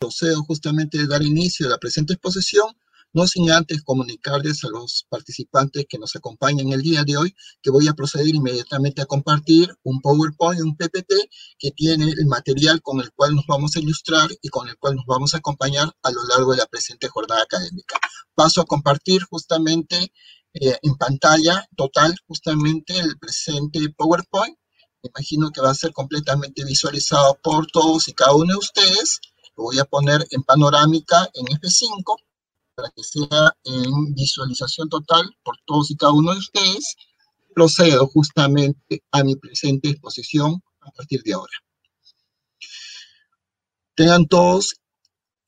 procedo justamente de dar inicio a la presente exposición, no sin antes comunicarles a los participantes que nos acompañan el día de hoy que voy a proceder inmediatamente a compartir un PowerPoint, un PPT, que tiene el material con el cual nos vamos a ilustrar y con el cual nos vamos a acompañar a lo largo de la presente jornada académica. Paso a compartir justamente eh, en pantalla total justamente el presente PowerPoint. Me imagino que va a ser completamente visualizado por todos y cada uno de ustedes. Voy a poner en panorámica en F5 para que sea en visualización total por todos y cada uno de ustedes, procedo justamente a mi presente exposición a partir de ahora. Tengan todos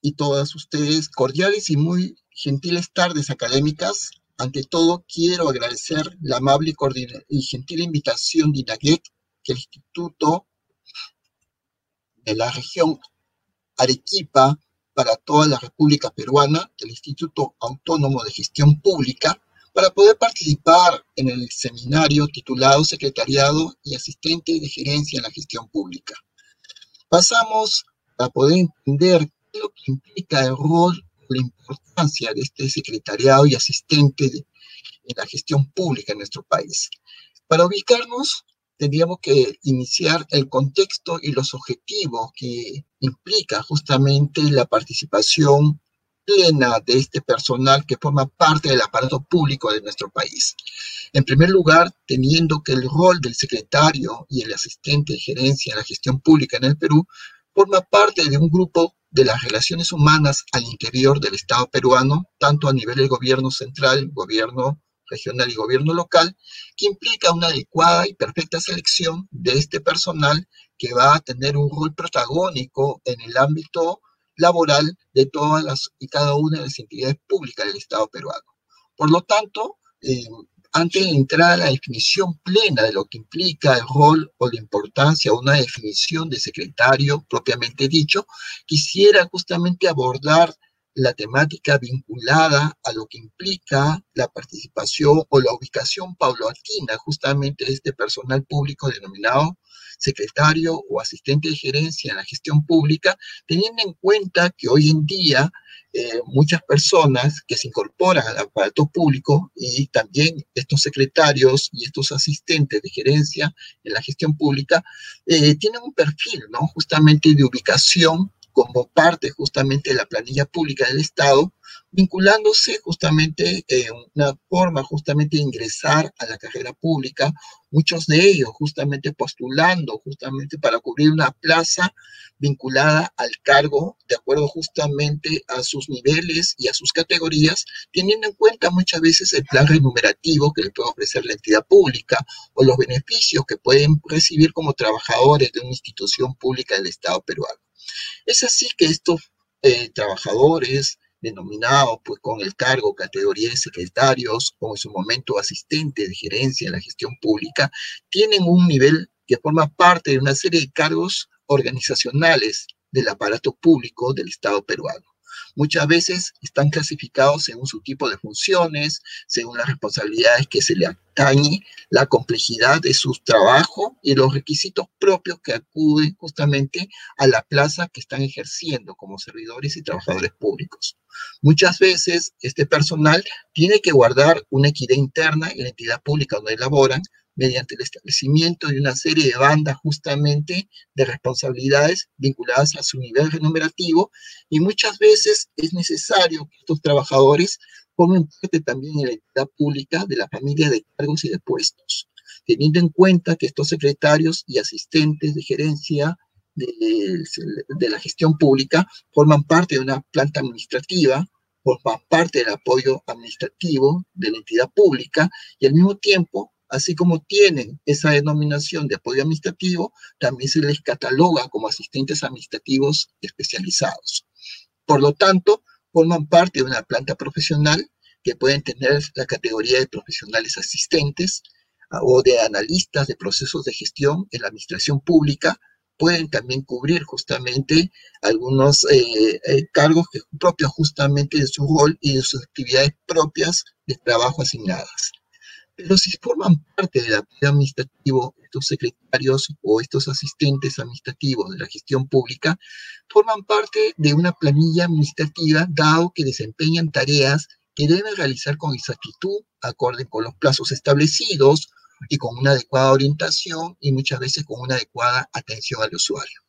y todas ustedes cordiales y muy gentiles tardes académicas. Ante todo, quiero agradecer la amable y gentil invitación de INAGEC, que el Instituto de la región Arequipa para toda la República Peruana del Instituto Autónomo de Gestión Pública para poder participar en el seminario titulado Secretariado y Asistente de Gerencia en la Gestión Pública. Pasamos a poder entender lo que implica el rol, la importancia de este secretariado y asistente en la gestión pública en nuestro país. Para ubicarnos, tendríamos que iniciar el contexto y los objetivos que implica justamente la participación plena de este personal que forma parte del aparato público de nuestro país. En primer lugar, teniendo que el rol del secretario y el asistente de gerencia en la gestión pública en el Perú forma parte de un grupo de las relaciones humanas al interior del Estado peruano, tanto a nivel del gobierno central, gobierno regional y gobierno local, que implica una adecuada y perfecta selección de este personal que va a tener un rol protagónico en el ámbito laboral de todas las y cada una de las entidades públicas del Estado peruano. Por lo tanto, eh, antes de entrar a la definición plena de lo que implica el rol o la importancia de una definición de secretario propiamente dicho, quisiera justamente abordar la temática vinculada a lo que implica la participación o la ubicación paulatina justamente de este personal público denominado secretario o asistente de gerencia en la gestión pública, teniendo en cuenta que hoy en día eh, muchas personas que se incorporan al aparato público y también estos secretarios y estos asistentes de gerencia en la gestión pública eh, tienen un perfil, ¿no? Justamente de ubicación como parte justamente de la planilla pública del Estado, vinculándose justamente en una forma justamente de ingresar a la carrera pública, muchos de ellos justamente postulando justamente para cubrir una plaza vinculada al cargo de acuerdo justamente a sus niveles y a sus categorías, teniendo en cuenta muchas veces el plan remunerativo que le puede ofrecer la entidad pública o los beneficios que pueden recibir como trabajadores de una institución pública del Estado peruano. Es así que estos eh, trabajadores denominados pues con el cargo, categoría de secretarios o en su momento asistente de gerencia en la gestión pública, tienen un nivel que forma parte de una serie de cargos organizacionales del aparato público del Estado peruano. Muchas veces están clasificados según su tipo de funciones, según las responsabilidades que se le atañe, la complejidad de su trabajo y los requisitos propios que acuden justamente a la plaza que están ejerciendo como servidores y trabajadores públicos. Muchas veces este personal tiene que guardar una equidad interna en la entidad pública donde laboran, mediante el establecimiento de una serie de bandas justamente de responsabilidades vinculadas a su nivel remunerativo y muchas veces es necesario que estos trabajadores formen parte también en la entidad pública de la familia de cargos y de puestos, teniendo en cuenta que estos secretarios y asistentes de gerencia de, de la gestión pública forman parte de una planta administrativa, forman parte del apoyo administrativo de la entidad pública y al mismo tiempo así como tienen esa denominación de apoyo administrativo, también se les cataloga como asistentes administrativos especializados. Por lo tanto, forman parte de una planta profesional que pueden tener la categoría de profesionales asistentes ah, o de analistas de procesos de gestión en la administración pública, pueden también cubrir justamente algunos eh, eh, cargos propios justamente de su rol y de sus actividades propias de trabajo asignadas. Pero si forman parte del apoyo administrativo, estos secretarios o estos asistentes administrativos de la gestión pública, forman parte de una planilla administrativa dado que desempeñan tareas que deben realizar con exactitud, acorde con los plazos establecidos y con una adecuada orientación y muchas veces con una adecuada atención al usuario.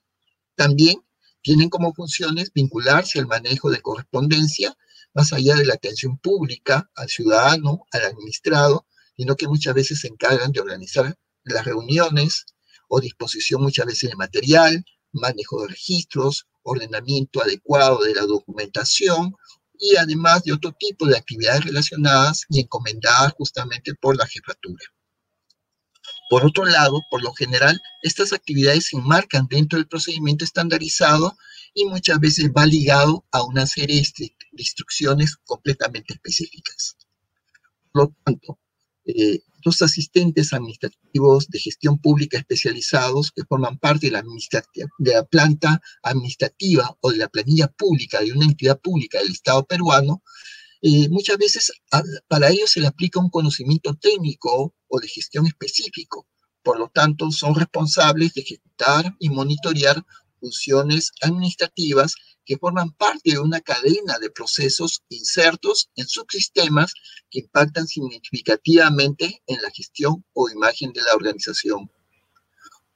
También tienen como funciones vincularse al manejo de correspondencia, más allá de la atención pública al ciudadano, al administrado, sino que muchas veces se encargan de organizar las reuniones o disposición muchas veces de material, manejo de registros, ordenamiento adecuado de la documentación y además de otro tipo de actividades relacionadas y encomendadas justamente por la jefatura. Por otro lado, por lo general, estas actividades se enmarcan dentro del procedimiento estandarizado y muchas veces va ligado a una serie de instrucciones completamente específicas. Por lo tanto, eh, los asistentes administrativos de gestión pública especializados que forman parte de la, planta administrativa o de la planilla pública de una entidad pública del Estado peruano, eh, muchas veces para ellos se le aplica un conocimiento técnico o de gestión específico. Por lo tanto, son responsables de ejecutar y monitorear funciones administrativas que forman parte de una cadena de procesos insertos en subsistemas que impactan significativamente en la gestión o imagen de la organización.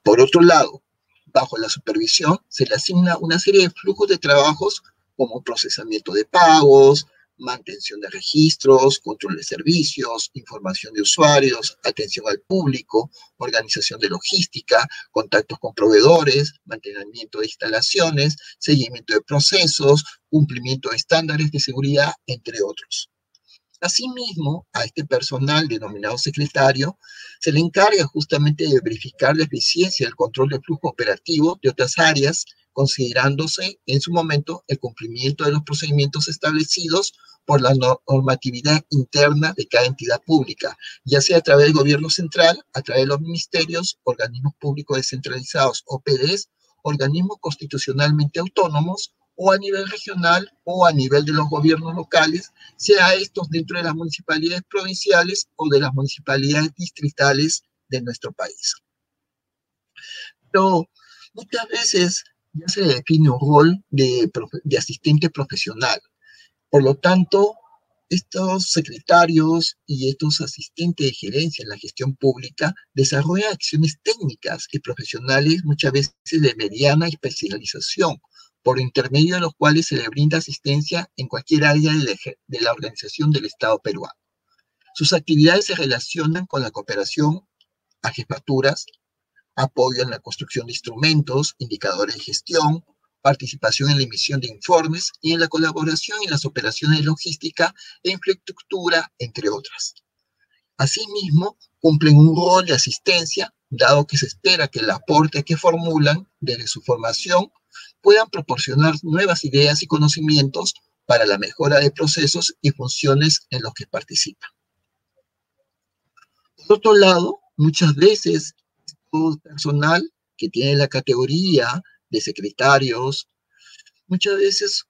Por otro lado, bajo la supervisión se le asigna una serie de flujos de trabajos como procesamiento de pagos, mantención de registros, control de servicios, información de usuarios, atención al público, organización de logística, contactos con proveedores, mantenimiento de instalaciones, seguimiento de procesos, cumplimiento de estándares de seguridad, entre otros. Asimismo, a este personal denominado secretario se le encarga justamente de verificar la eficiencia del control de flujo operativo de otras áreas considerándose en su momento el cumplimiento de los procedimientos establecidos por la normatividad interna de cada entidad pública, ya sea a través del gobierno central, a través de los ministerios, organismos públicos descentralizados, OPDs, organismos constitucionalmente autónomos, o a nivel regional o a nivel de los gobiernos locales, sea estos dentro de las municipalidades provinciales o de las municipalidades distritales de nuestro país. Pero muchas veces se define un rol de, asistente profesional. Por lo tanto, estos secretarios y estos asistentes de gerencia en la gestión pública desarrollan acciones técnicas y profesionales muchas veces de mediana especialización, por intermedio de los cuales se le brinda asistencia en cualquier área de la organización del Estado peruano. Sus actividades se relacionan con la cooperación a jefaturas, apoyo en la construcción de instrumentos, indicadores de gestión, participación en la emisión de informes y en la colaboración en las operaciones de logística e infraestructura, entre otras. Asimismo, cumplen un rol de asistencia, dado que se espera que el aporte que formulan desde su formación puedan proporcionar nuevas ideas y conocimientos para la mejora de procesos y funciones en los que participan. Por otro lado, muchas veces personal que tiene la categoría de secretarios, muchas veces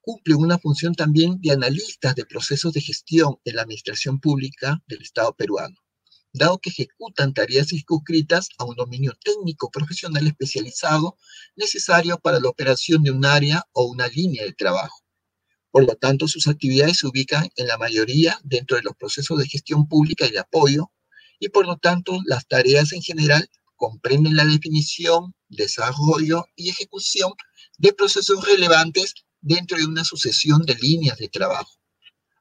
cumplen una función también de analistas de procesos de gestión en la administración pública del Estado peruano, dado que ejecutan tareas circunscritas a un dominio técnico profesional especializado necesario para la operación de un área o una línea de trabajo. Por lo tanto, sus actividades se ubican en la mayoría dentro de los procesos de gestión pública y de apoyo y por lo tanto las tareas en general comprenden la definición, desarrollo y ejecución de procesos relevantes dentro de una sucesión de líneas de trabajo.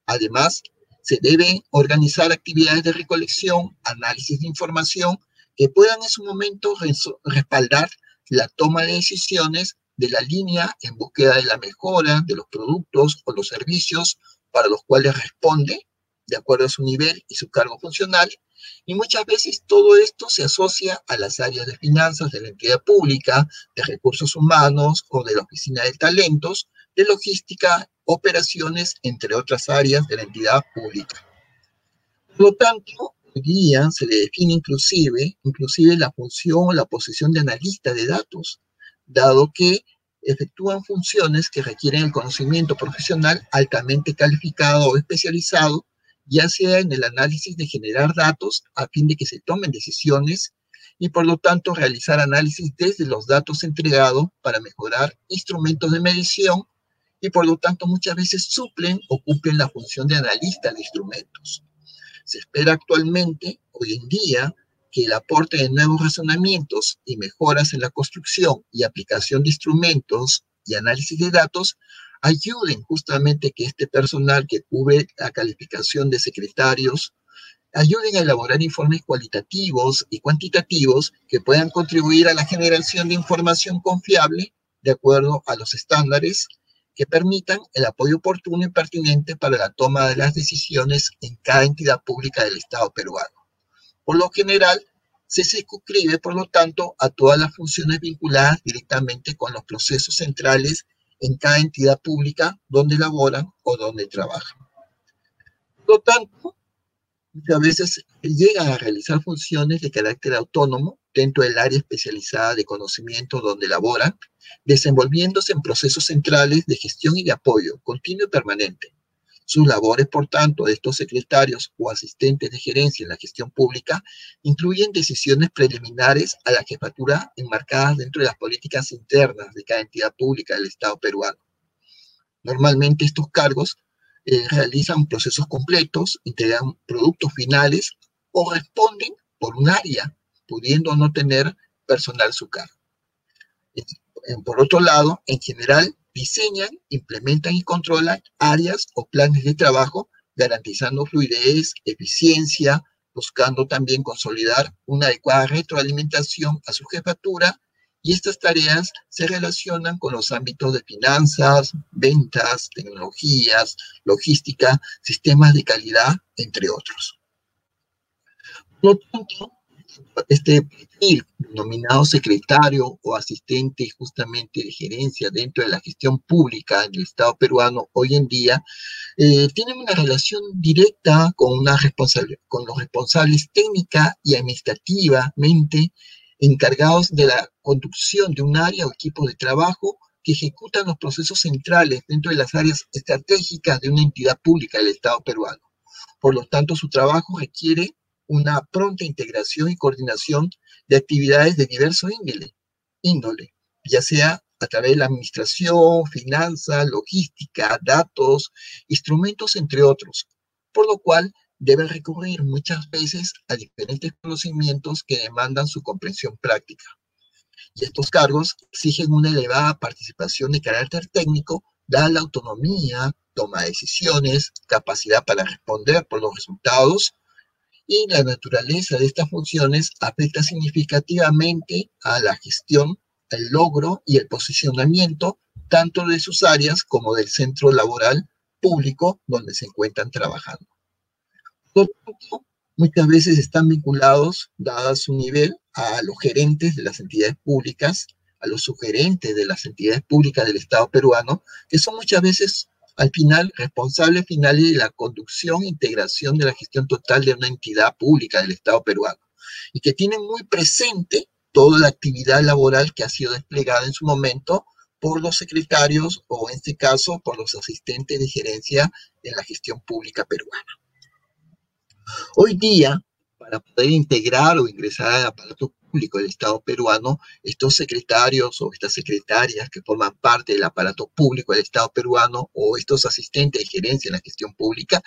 Además, se deben organizar actividades de recolección, análisis de información que puedan en su momento respaldar la toma de decisiones de la línea en búsqueda de la mejora de los productos o los servicios para los cuales responde, de acuerdo a su nivel y su cargo funcional, y muchas veces todo esto se asocia a las áreas de finanzas de la entidad pública, de recursos humanos o de la oficina de talentos, de logística, operaciones, entre otras áreas de la entidad pública. Por lo tanto, hoy día se le define inclusive, inclusive la función o la posición de analista de datos, dado que efectúan funciones que requieren el conocimiento profesional altamente calificado o especializado ya sea en el análisis de generar datos a fin de que se tomen decisiones y por lo tanto realizar análisis desde los datos entregados para mejorar instrumentos de medición y por lo tanto muchas veces suplen o cumplen la función de analista de instrumentos. Se espera actualmente, hoy en día, que el aporte de nuevos razonamientos y mejoras en la construcción y aplicación de instrumentos y análisis de datos ayuden justamente que este personal que cubre la calificación de secretarios ayuden a elaborar informes cualitativos y cuantitativos que puedan contribuir a la generación de información confiable de acuerdo a los estándares que permitan el apoyo oportuno y pertinente para la toma de las decisiones en cada entidad pública del Estado peruano. Por lo general, se circunscribe, por lo tanto, a todas las funciones vinculadas directamente con los procesos centrales en cada entidad pública donde laboran o donde trabajan. Por lo tanto, muchas veces llegan a realizar funciones de carácter autónomo dentro del área especializada de conocimiento donde laboran, desenvolviéndose en procesos centrales de gestión y de apoyo continuo y permanente. Sus labores, por tanto, de estos secretarios o asistentes de gerencia en la gestión pública incluyen decisiones preliminares a la jefatura enmarcadas dentro de las políticas internas de cada entidad pública del Estado peruano. Normalmente estos cargos eh, realizan procesos completos, integran productos finales o responden por un área, pudiendo no tener personal su cargo. Por otro lado, en general, diseñan, implementan y controlan áreas o planes de trabajo, garantizando fluidez, eficiencia, buscando también consolidar una adecuada retroalimentación a su jefatura y estas tareas se relacionan con los ámbitos de finanzas, ventas, tecnologías, logística, sistemas de calidad, entre otros. Por lo tanto, este perfil nominado secretario o asistente justamente de gerencia dentro de la gestión pública del Estado peruano hoy en día, eh, tienen una relación directa con, una con los responsables técnica y administrativamente encargados de la conducción de un área o equipo de trabajo que ejecutan los procesos centrales dentro de las áreas estratégicas de una entidad pública del Estado peruano. Por lo tanto, su trabajo requiere una pronta integración y coordinación de actividades de diverso índole, índole, ya sea a través de la administración, finanzas, logística, datos, instrumentos, entre otros, por lo cual debe recurrir muchas veces a diferentes conocimientos que demandan su comprensión práctica. Y estos cargos exigen una elevada participación de carácter técnico, dada la autonomía, toma de decisiones, capacidad para responder por los resultados y la naturaleza de estas funciones afecta significativamente a la gestión, el logro y el posicionamiento tanto de sus áreas como del centro laboral público donde se encuentran trabajando. muchas veces están vinculados, dada su nivel, a los gerentes de las entidades públicas, a los sugerentes de las entidades públicas del Estado peruano, que son muchas veces al final responsable final de la conducción e integración de la gestión total de una entidad pública del Estado peruano y que tienen muy presente toda la actividad laboral que ha sido desplegada en su momento por los secretarios o en este caso por los asistentes de gerencia en la gestión pública peruana. Hoy día, para poder integrar o ingresar al aparato público del Estado peruano, estos secretarios o estas secretarias que forman parte del aparato público del Estado peruano o estos asistentes de gerencia en la gestión pública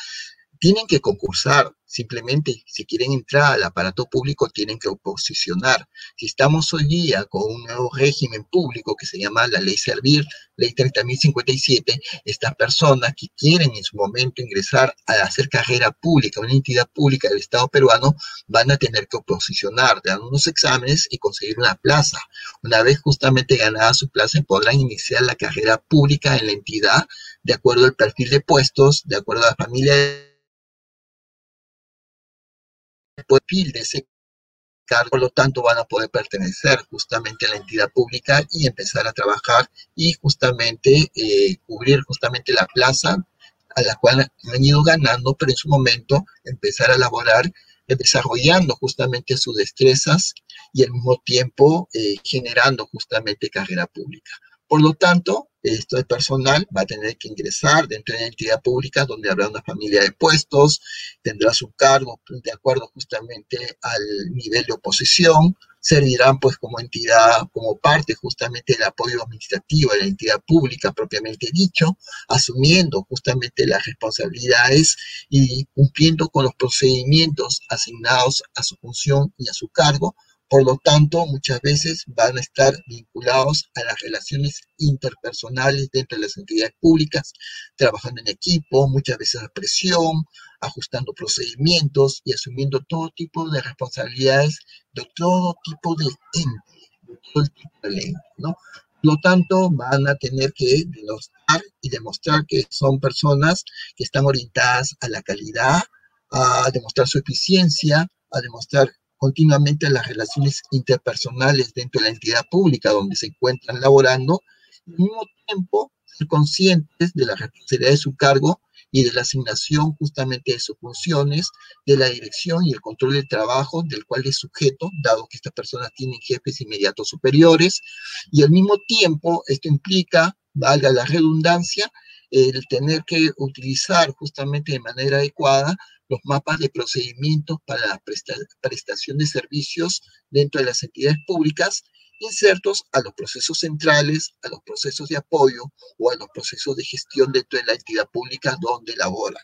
tienen que concursar, simplemente si quieren entrar al aparato público tienen que oposicionar. Si estamos hoy día con un nuevo régimen público que se llama la ley Servir, ley 30.057, estas personas que quieren en su momento ingresar a hacer carrera pública, una entidad pública del Estado peruano, van a tener que oposicionar, dar unos exámenes y conseguir una plaza. Una vez justamente ganada su plaza, podrán iniciar la carrera pública en la entidad de acuerdo al perfil de puestos, de acuerdo a la familia perfil de ese cargo, por lo tanto van a poder pertenecer justamente a la entidad pública y empezar a trabajar y justamente eh, cubrir justamente la plaza a la cual han ido ganando, pero en su momento empezar a elaborar eh, desarrollando justamente sus destrezas y al mismo tiempo eh, generando justamente carrera pública. Por lo tanto, esto personal va a tener que ingresar dentro de la entidad pública donde habrá una familia de puestos, tendrá su cargo de acuerdo justamente al nivel de oposición, servirán pues como entidad, como parte justamente del apoyo administrativo de la entidad pública propiamente dicho, asumiendo justamente las responsabilidades y cumpliendo con los procedimientos asignados a su función y a su cargo, por lo tanto, muchas veces van a estar vinculados a las relaciones interpersonales dentro de las entidades públicas, trabajando en equipo, muchas veces a presión, ajustando procedimientos y asumiendo todo tipo de responsabilidades de todo tipo de ente, de todo tipo de ley, ¿no? Por lo tanto, van a tener que demostrar y demostrar que son personas que están orientadas a la calidad, a demostrar su eficiencia, a demostrar continuamente las relaciones interpersonales dentro de la entidad pública donde se encuentran laborando, y al mismo tiempo ser conscientes de la responsabilidad de su cargo y de la asignación justamente de sus funciones, de la dirección y el control del trabajo del cual es sujeto, dado que estas personas tienen jefes inmediatos superiores, y al mismo tiempo esto implica, valga la redundancia, el tener que utilizar justamente de manera adecuada los mapas de procedimientos para la prestación de servicios dentro de las entidades públicas insertos a los procesos centrales, a los procesos de apoyo o a los procesos de gestión dentro de la entidad pública donde laboran.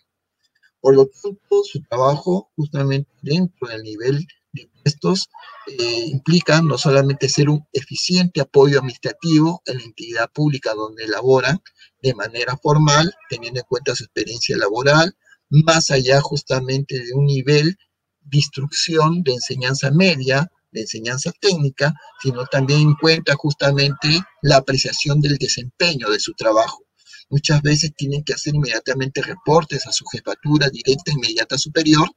Por lo tanto, su trabajo justamente dentro del nivel de puestos eh, implica no solamente ser un eficiente apoyo administrativo en la entidad pública donde laboran de manera formal, teniendo en cuenta su experiencia laboral, más allá justamente de un nivel de instrucción de enseñanza media, de enseñanza técnica, sino también en cuenta justamente la apreciación del desempeño de su trabajo. Muchas veces tienen que hacer inmediatamente reportes a su jefatura directa inmediata superior,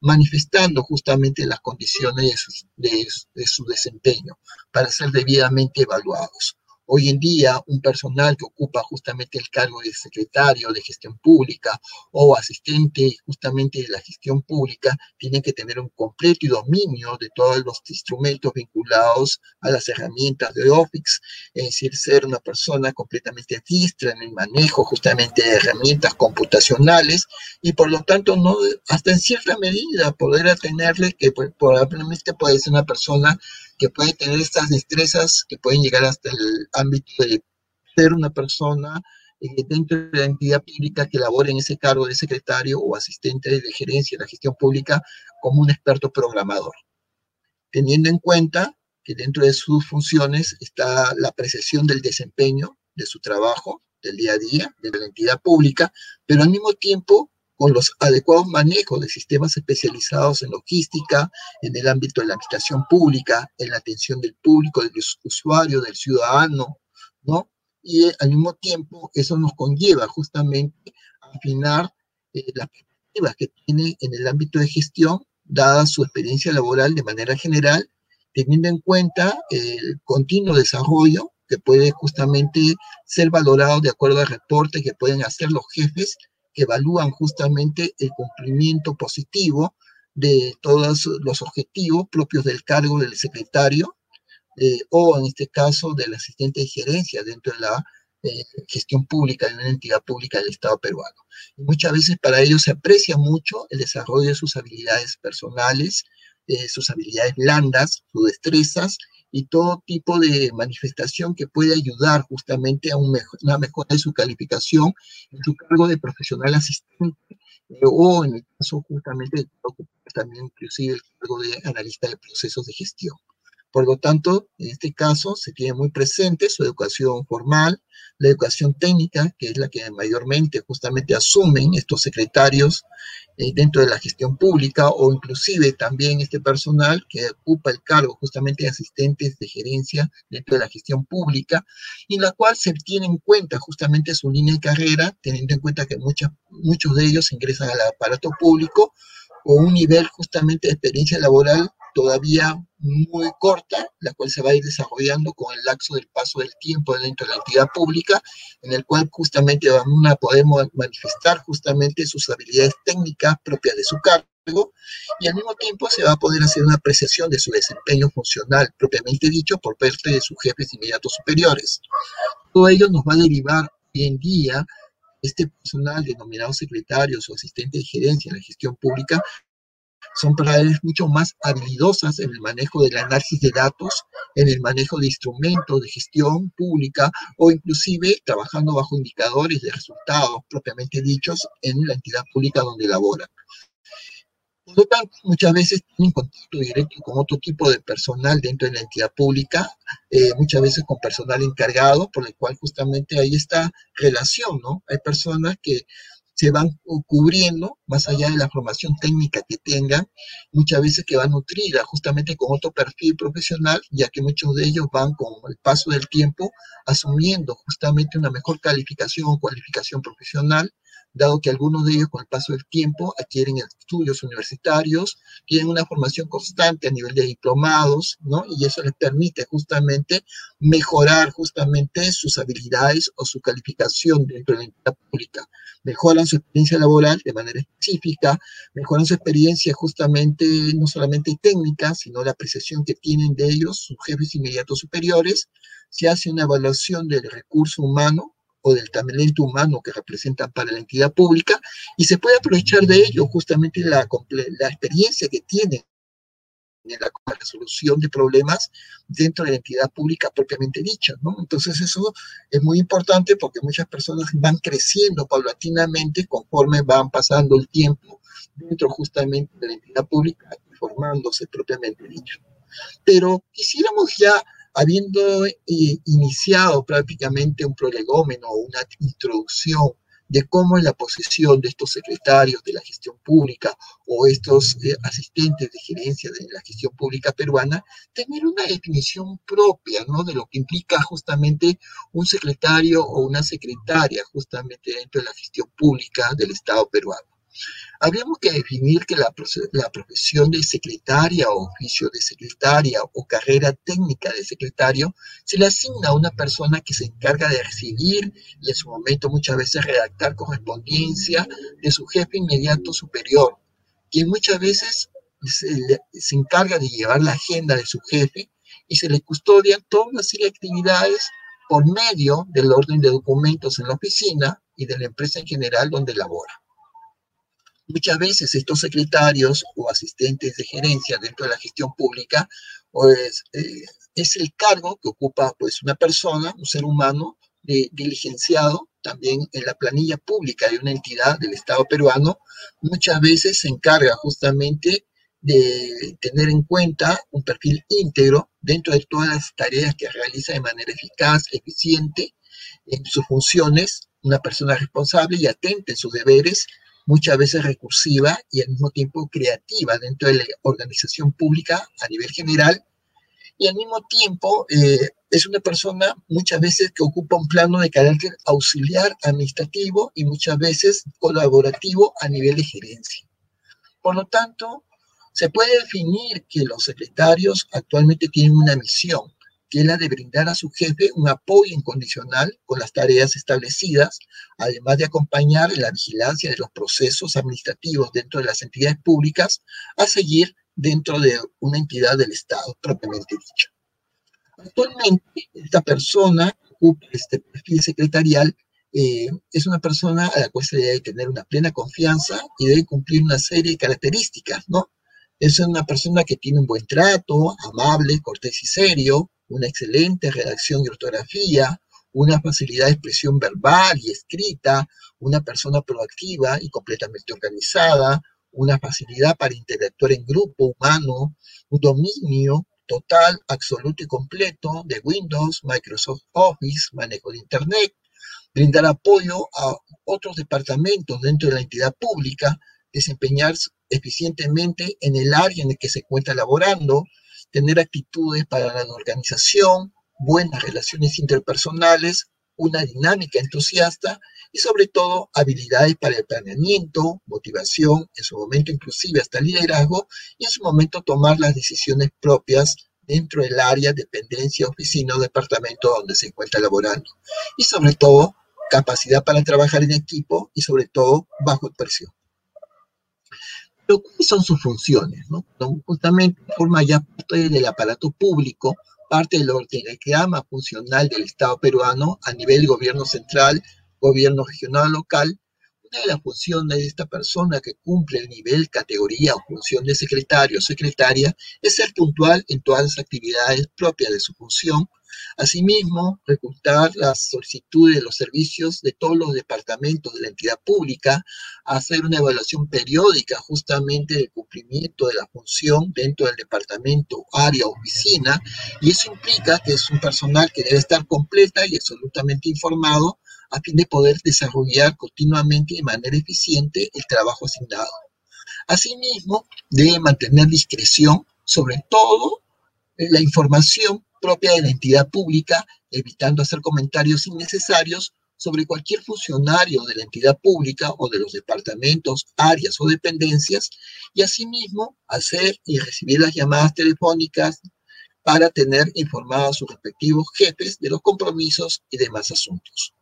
manifestando justamente las condiciones de de su desempeño para ser debidamente evaluados. Hoy en día, un personal que ocupa justamente el cargo de secretario de gestión pública o asistente justamente de la gestión pública tiene que tener un completo dominio de todos los instrumentos vinculados a las herramientas de Office, es decir, ser una persona completamente diestra en el manejo justamente de herramientas computacionales y por lo tanto no hasta en cierta medida poder atenerle que pues, probablemente puede ser una persona que puede tener estas destrezas que pueden llegar hasta el ámbito de ser una persona eh, dentro de la entidad pública que labore en ese cargo de secretario o asistente de gerencia de la gestión pública como un experto programador, teniendo en cuenta que dentro de sus funciones está la apreciación del desempeño de su trabajo del día a día de la entidad pública, pero al mismo tiempo con los adecuados manejos de sistemas especializados en logística, en el ámbito de la administración pública, en la atención del público, del usuario, del ciudadano, ¿no? Y al mismo tiempo eso nos conlleva justamente a afinar eh, las perspectivas que tiene en el ámbito de gestión, dada su experiencia laboral de manera general, teniendo en cuenta el continuo desarrollo que puede justamente ser valorado de acuerdo al reporte que pueden hacer los jefes evalúan justamente el cumplimiento positivo de todos los objetivos propios del cargo del secretario eh, o en este caso del asistente de gerencia dentro de la eh, gestión pública de una entidad pública del Estado peruano. Y muchas veces para ellos se aprecia mucho el desarrollo de sus habilidades personales, eh, sus habilidades blandas, sus destrezas y todo tipo de manifestación que puede ayudar justamente a una mejora de su calificación en su cargo de profesional asistente eh, o en el caso justamente también inclusive el cargo de analista de procesos de gestión. Por lo tanto, en este caso se tiene muy presente su educación formal, la educación técnica, que es la que mayormente justamente asumen estos secretarios eh, dentro de la gestión pública o inclusive también este personal que ocupa el cargo justamente de asistentes de gerencia dentro de la gestión pública, y la cual se tiene en cuenta justamente su línea de carrera, teniendo en cuenta que muchos muchos de ellos ingresan al aparato público con un nivel justamente de experiencia laboral todavía muy corta, la cual se va a ir desarrollando con el lapso del paso del tiempo dentro de la entidad pública, en el cual justamente vamos a poder manifestar justamente sus habilidades técnicas propias de su cargo y al mismo tiempo se va a poder hacer una apreciación de su desempeño funcional propiamente dicho por parte de sus jefes inmediatos superiores. Todo ello nos va a derivar hoy en día este personal denominado secretarios o asistentes de gerencia en la gestión pública son profesionales mucho más habilidosas en el manejo del análisis de datos, en el manejo de instrumentos de gestión pública o inclusive trabajando bajo indicadores de resultados propiamente dichos en la entidad pública donde laboran. Por lo tanto, muchas veces tienen contacto directo con otro tipo de personal dentro de la entidad pública, eh, muchas veces con personal encargado, por el cual justamente hay esta relación, ¿no? Hay personas que se van cubriendo, más allá de la formación técnica que tengan, muchas veces que van nutrida justamente con otro perfil profesional, ya que muchos de ellos van con el paso del tiempo asumiendo justamente una mejor calificación o cualificación profesional dado que algunos de ellos con el paso del tiempo adquieren estudios universitarios, tienen una formación constante a nivel de diplomados, ¿no? Y eso les permite justamente mejorar justamente sus habilidades o su calificación dentro de la entidad pública. Mejoran su experiencia laboral de manera específica, mejoran su experiencia justamente no solamente técnica, sino la apreciación que tienen de ellos sus jefes inmediatos superiores. Se hace una evaluación del recurso humano o del talento humano que representan para la entidad pública y se puede aprovechar de ello justamente la, la experiencia que tienen en la resolución de problemas dentro de la entidad pública propiamente dicha, ¿no? Entonces eso es muy importante porque muchas personas van creciendo paulatinamente conforme van pasando el tiempo dentro justamente de la entidad pública, formándose propiamente dicho. Pero quisiéramos ya habiendo eh, iniciado prácticamente un prolegómeno o una introducción de cómo es la posición de estos secretarios de la gestión pública o estos eh, asistentes de gerencia de la gestión pública peruana, tener una definición propia, ¿no? De lo que implica justamente un secretario o una secretaria justamente dentro de la gestión pública del Estado peruano. Habríamos que definir que la, profesión de secretaria o oficio de secretaria o carrera técnica de secretario se le asigna a una persona que se encarga de recibir y en su momento muchas veces redactar correspondencia de su jefe inmediato superior, quien muchas veces se, encarga de llevar la agenda de su jefe y se le custodia toda una actividades por medio del orden de documentos en la oficina y de la empresa en general donde labora. Muchas veces estos secretarios o asistentes de gerencia dentro de la gestión pública pues, eh, es el cargo que ocupa pues, una persona, un ser humano diligenciado también en la planilla pública de una entidad del Estado peruano, muchas veces se encarga justamente de tener en cuenta un perfil íntegro dentro de todas las tareas que realiza de manera eficaz, eficiente en sus funciones, una persona responsable y atenta en sus deberes muchas veces recursiva y al mismo tiempo creativa dentro de la organización pública a nivel general y al mismo tiempo eh, es una persona muchas veces que ocupa un plano de carácter auxiliar administrativo y muchas veces colaborativo a nivel de gerencia. Por lo tanto, se puede definir que los secretarios actualmente tienen una misión, que es la de brindar a su jefe un apoyo incondicional con las tareas establecidas, además de acompañar la vigilancia de los procesos administrativos dentro de las entidades públicas a seguir dentro de una entidad del Estado propiamente dicha. Actualmente, esta persona ocupa este perfil secretarial eh, es una persona a la cual se debe tener una plena confianza y debe cumplir una serie de características, ¿no? Es una persona que tiene un buen trato, amable, cortés y serio, una excelente redacción y ortografía, una facilidad de expresión verbal y escrita, una persona proactiva y completamente organizada, una facilidad para interactuar en grupo humano, un dominio total, absoluto y completo de Windows, Microsoft Office, manejo de Internet, brindar apoyo a otros departamentos dentro de la entidad pública, desempeñarse eficientemente en el área en el que se encuentra laborando, tener actitudes para la organización, buenas relaciones interpersonales, una dinámica entusiasta y sobre todo habilidades para el planeamiento, motivación, en su momento inclusive hasta liderazgo y en su momento tomar las decisiones propias dentro del área, dependencia, oficina o departamento donde se encuentra laborando. Y sobre todo, capacidad para trabajar en equipo y sobre todo bajo presión Pero ¿cuáles son sus funciones? ¿no? Justamente forma ya parte del aparato público, parte del organigrama funcional del Estado peruano a nivel gobierno central, gobierno regional local. Una de las funciones de esta persona que cumple el nivel, categoría o función de secretario o secretaria es ser puntual en todas las actividades propias de su función, Asimismo, reclutar las solicitudes de los servicios de todos los departamentos de la entidad pública, hacer una evaluación periódica justamente del cumplimiento de la función dentro del departamento, área, oficina, y eso implica que es un personal que debe estar completa y absolutamente informado a fin de poder desarrollar continuamente y de manera eficiente el trabajo asignado. Asimismo, debe mantener discreción sobre todo la información propia de la entidad pública, evitando hacer comentarios innecesarios sobre cualquier funcionario de la entidad pública o de los departamentos, áreas o dependencias, y asimismo hacer y recibir las llamadas telefónicas para tener informados a sus respectivos jefes de los compromisos y demás asuntos.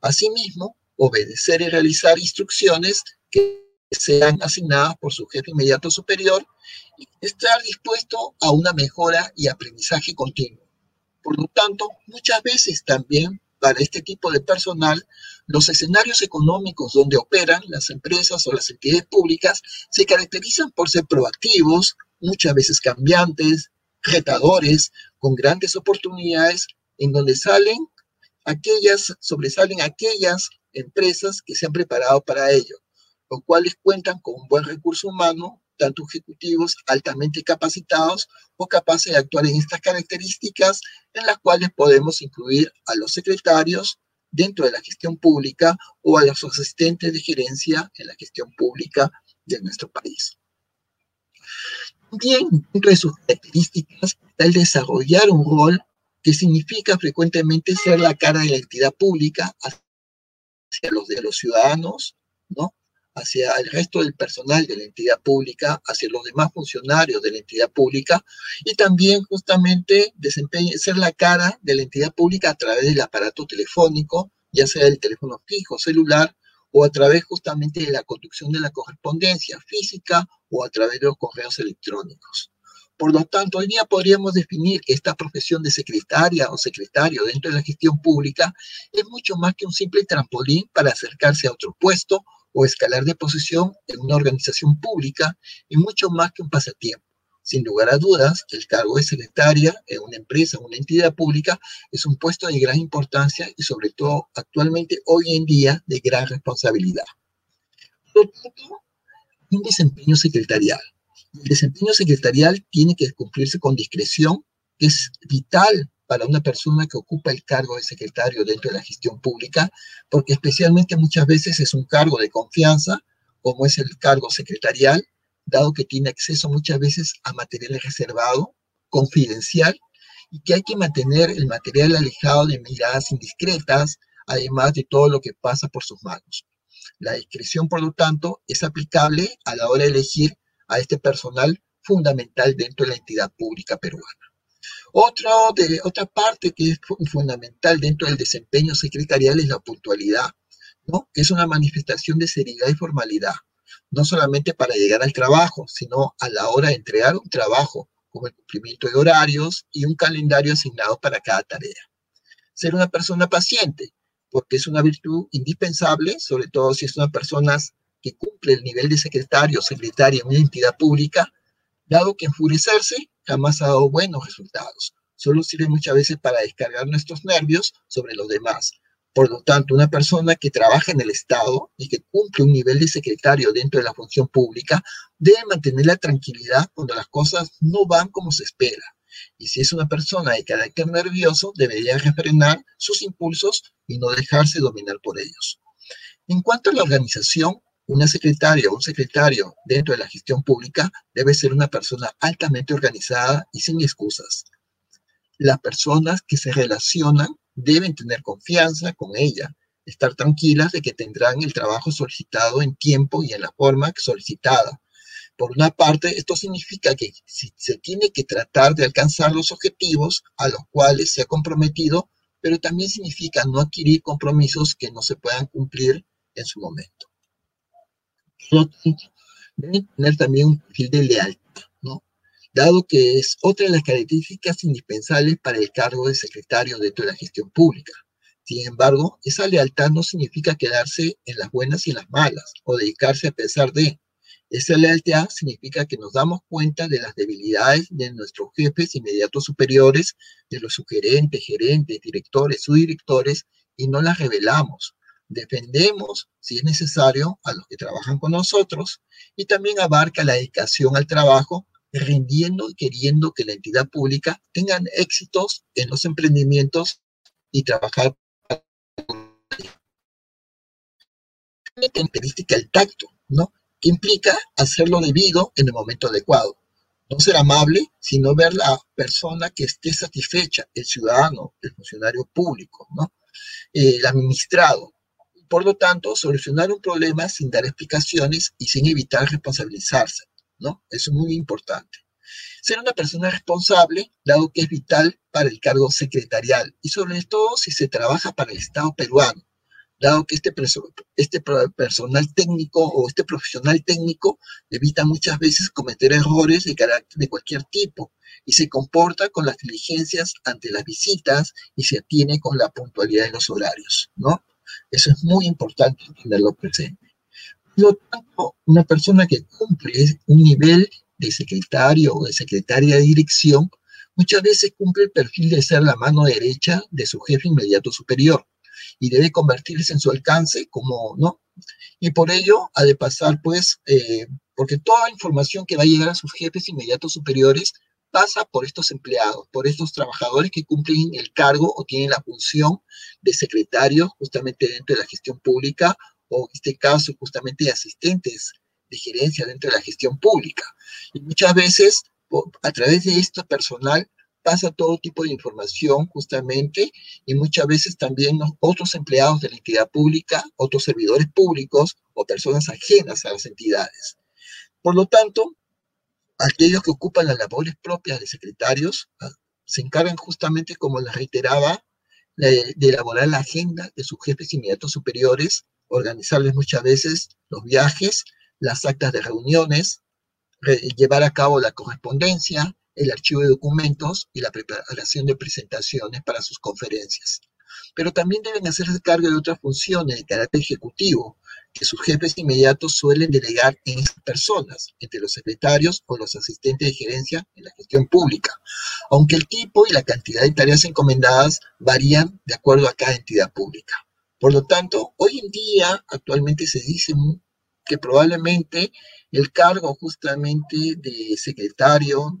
Asimismo, obedecer y realizar instrucciones que sean asignadas por su jefe inmediato superior y estar dispuesto a una mejora y aprendizaje continuo. Por lo tanto, muchas veces también para este tipo de personal, los escenarios económicos donde operan las empresas o las entidades públicas se caracterizan por ser proactivos, muchas veces cambiantes, retadores, con grandes oportunidades, en donde salen aquellas, sobresalen aquellas empresas que se han preparado para ello, los cuales cuentan con un buen recurso humano tanto ejecutivos altamente capacitados o capaces de actuar en estas características, en las cuales podemos incluir a los secretarios dentro de la gestión pública o a los asistentes de gerencia en la gestión pública de nuestro país. También dentro de sus características está el desarrollar un rol que significa frecuentemente ser la cara de la entidad pública hacia de los ciudadanos, ¿no? Hacia el resto del personal de la entidad pública, hacia los demás funcionarios de la entidad pública y también justamente ser la cara de la entidad pública a través del aparato telefónico, ya sea el teléfono fijo, celular o a través justamente de la conducción de la correspondencia física o a través de los correos electrónicos. Por lo tanto, hoy día podríamos definir que esta profesión de secretaria o secretario dentro de la gestión pública es mucho más que un simple trampolín para acercarse a otro puesto o escalar de posición en una organización pública y mucho más que un pasatiempo. Sin lugar a dudas, el cargo de secretaria en una empresa, una entidad pública, es un puesto de gran importancia y sobre todo actualmente, hoy en día, de gran responsabilidad. Por un desempeño secretarial. El desempeño secretarial tiene que cumplirse con discreción, que es vital para una persona que ocupa el cargo de secretario dentro de la gestión pública, porque especialmente muchas veces es un cargo de confianza, como es el cargo secretarial, dado que tiene acceso muchas veces a material reservado, confidencial, y que hay que mantener el material alejado de miradas indiscretas, además de todo lo que pasa por sus manos. La discreción, por lo tanto, es aplicable a la hora de elegir a este personal fundamental dentro de la entidad pública peruana. Otro otra parte que es fundamental dentro del desempeño secretarial es la puntualidad, ¿no? es una manifestación de seriedad y formalidad, no solamente para llegar al trabajo, sino a la hora de entregar un trabajo, como el cumplimiento de horarios y un calendario asignado para cada tarea. Ser una persona paciente, porque es una virtud indispensable, sobre todo si es una persona que cumple el nivel de secretario o secretaria en una entidad pública, dado que enfurecerse jamás ha dado buenos resultados. Solo sirve muchas veces para descargar nuestros nervios sobre los demás. Por lo tanto, una persona que trabaja en el Estado y que cumple un nivel de secretario dentro de la función pública debe mantener la tranquilidad cuando las cosas no van como se espera. Y si es una persona de carácter nervioso, debería refrenar sus impulsos y no dejarse dominar por ellos. En cuanto a la organización, una secretaria o un secretario dentro de la gestión pública debe ser una persona altamente organizada y sin excusas. Las personas que se relacionan deben tener confianza con ella, estar tranquilas de que tendrán el trabajo solicitado en tiempo y en la forma solicitada. Por una parte, esto significa que se tiene que tratar de alcanzar los objetivos a los cuales se ha comprometido, pero también significa no adquirir compromisos que no se puedan cumplir en su momento deben tener también un perfil de lealtad, ¿no? Dado que es otra de las características indispensables para el cargo de secretario dentro de la gestión pública. Sin embargo, esa lealtad no significa quedarse en las buenas y en las malas, o dedicarse a pesar de. Esa lealtad significa que nos damos cuenta de las debilidades de nuestros jefes inmediatos superiores, de los sugerentes, gerentes, directores, subdirectores, y no las revelamos. Defendemos, si es necesario, a los que trabajan con nosotros y también abarca la dedicación al trabajo, rindiendo y queriendo que la entidad pública tenga éxitos en los emprendimientos y trabajar característica el tacto, ¿no? Que implica hacerlo debido en el momento adecuado. No ser amable, sino ver la persona que esté satisfecha, el ciudadano, el funcionario público, ¿no? El administrado. Por lo tanto, solucionar un problema sin dar explicaciones y sin evitar responsabilizarse, ¿no? Eso es muy importante. Ser una persona responsable, dado que es vital para el cargo secretarial y sobre todo si se trabaja para el Estado peruano, dado que este, este personal técnico o este profesional técnico evita muchas veces cometer errores de carácter de cualquier tipo y se comporta con las diligencias ante las visitas y se atiene con la puntualidad de los horarios, ¿no? Eso es muy importante tenerlo presente. Por lo tanto, una persona que cumple un nivel de secretario o de secretaria de dirección, muchas veces cumple el perfil de ser la mano derecha de su jefe inmediato superior y debe convertirse en su alcance como, ¿no? Y por ello ha de pasar, pues, eh, porque toda información que va a llegar a sus jefes inmediatos superiores pasa por estos empleados, por estos trabajadores que cumplen el cargo o tienen la función de secretario justamente dentro de la gestión pública o en este caso justamente de asistentes de gerencia dentro de la gestión pública. Y muchas veces, a través de este personal, pasa todo tipo de información justamente y muchas veces también otros empleados de la entidad pública, otros servidores públicos o personas ajenas a las entidades. Por lo tanto, aquellos que ocupan las labores propias de secretarios ah, se encargan justamente, como les reiteraba, de, de elaborar la agenda de sus jefes inmediatos superiores, organizarles muchas veces los viajes, las actas de reuniones, llevar a cabo la correspondencia, el archivo de documentos y la preparación de presentaciones para sus conferencias. Pero también deben hacerse cargo de otras funciones de carácter ejecutivo que sus jefes inmediatos suelen delegar en personas, entre los secretarios o los asistentes de gerencia en la gestión pública, aunque el tipo y la cantidad de tareas encomendadas varían de acuerdo a cada entidad pública. Por lo tanto, hoy en día actualmente se dice que probablemente el cargo justamente de secretario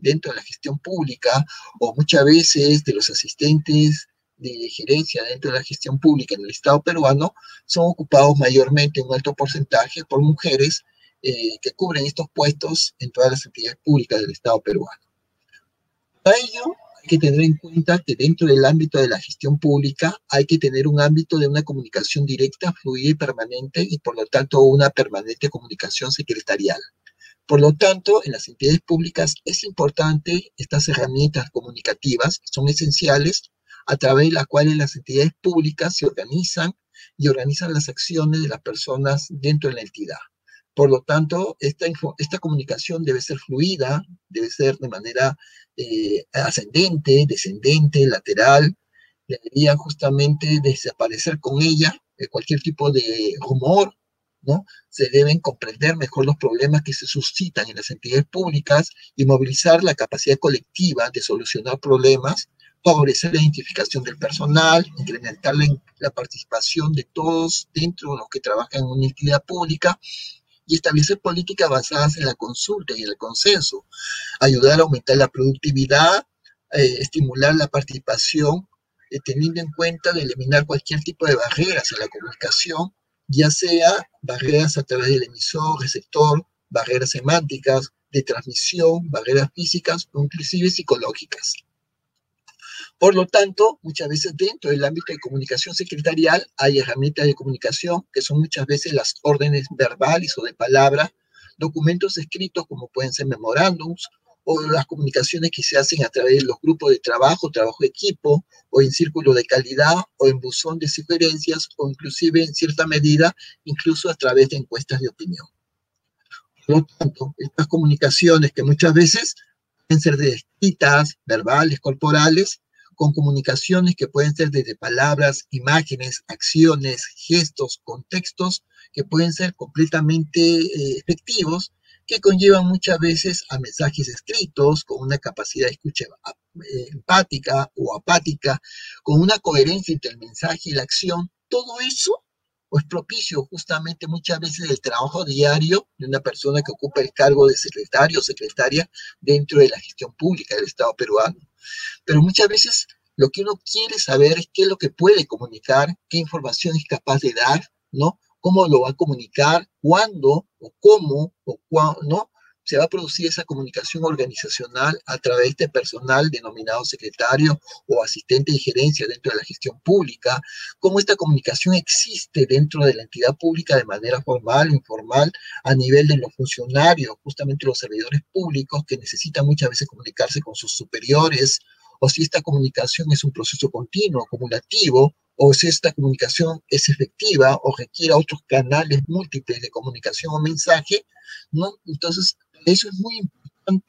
dentro de la gestión pública o muchas veces de los asistentes de gerencia dentro de la gestión pública en el Estado peruano son ocupados mayormente un alto porcentaje por mujeres eh, que cubren estos puestos en todas las entidades públicas del Estado peruano. Para ello, hay que tener en cuenta que dentro del ámbito de la gestión pública hay que tener un ámbito de una comunicación directa, fluida y permanente y por lo tanto una permanente comunicación secretarial. Por lo tanto, en las entidades públicas es importante estas herramientas comunicativas, son esenciales, a través de las cuales las entidades públicas se organizan y organizan las acciones de las personas dentro de la entidad. Por lo tanto, esta, esta comunicación debe ser fluida, debe ser de manera eh, ascendente, descendente, lateral. Debería justamente desaparecer con ella eh, cualquier tipo de rumor, ¿no? Se deben comprender mejor los problemas que se suscitan en las entidades públicas y movilizar la capacidad colectiva de solucionar problemas, favorecer la identificación del personal, incrementar la, participación de todos dentro de los que trabajan en una entidad pública y establecer políticas basadas en la consulta y el consenso, ayudar a aumentar la productividad, eh, estimular la participación, eh, teniendo en cuenta de eliminar cualquier tipo de barreras en la comunicación, ya sea barreras a través del emisor, receptor, barreras semánticas, de transmisión, barreras físicas o inclusive psicológicas. Por lo tanto, muchas veces dentro del ámbito de comunicación secretarial hay herramientas de comunicación que son muchas veces las órdenes verbales o de palabra, documentos escritos como pueden ser memorándums o las comunicaciones que se hacen a través de los grupos de trabajo, trabajo de equipo, o en círculo de calidad, o en buzón de sugerencias, o inclusive en cierta medida, incluso a través de encuestas de opinión. Por lo tanto, estas comunicaciones que muchas veces pueden ser de escritas, verbales, corporales, con comunicaciones que pueden ser desde palabras, imágenes, acciones, gestos, contextos, que pueden ser completamente eh, efectivos, que conllevan muchas veces a mensajes escritos con una capacidad de escucha eh, empática o apática, con una coherencia entre el mensaje y la acción. Todo eso pues propicio justamente muchas veces del trabajo diario de una persona que ocupa el cargo de secretario o secretaria dentro de la gestión pública del Estado peruano. Pero muchas veces lo que uno quiere saber es qué es lo que puede comunicar, qué información es capaz de dar, ¿no? Cómo lo va a comunicar, cuándo o cómo o cuándo, ¿no? Se va a producir esa comunicación organizacional a través de este personal denominado secretario o asistente de gerencia dentro de la gestión pública, cómo esta comunicación existe dentro de la entidad pública de manera formal o informal a nivel de los funcionarios, justamente los servidores públicos que necesitan muchas veces comunicarse con sus superiores, o si esta comunicación es un proceso continuo, acumulativo, o si esta comunicación es efectiva o requiere otros canales múltiples de comunicación o mensaje, ¿no? Entonces, eso es muy importante.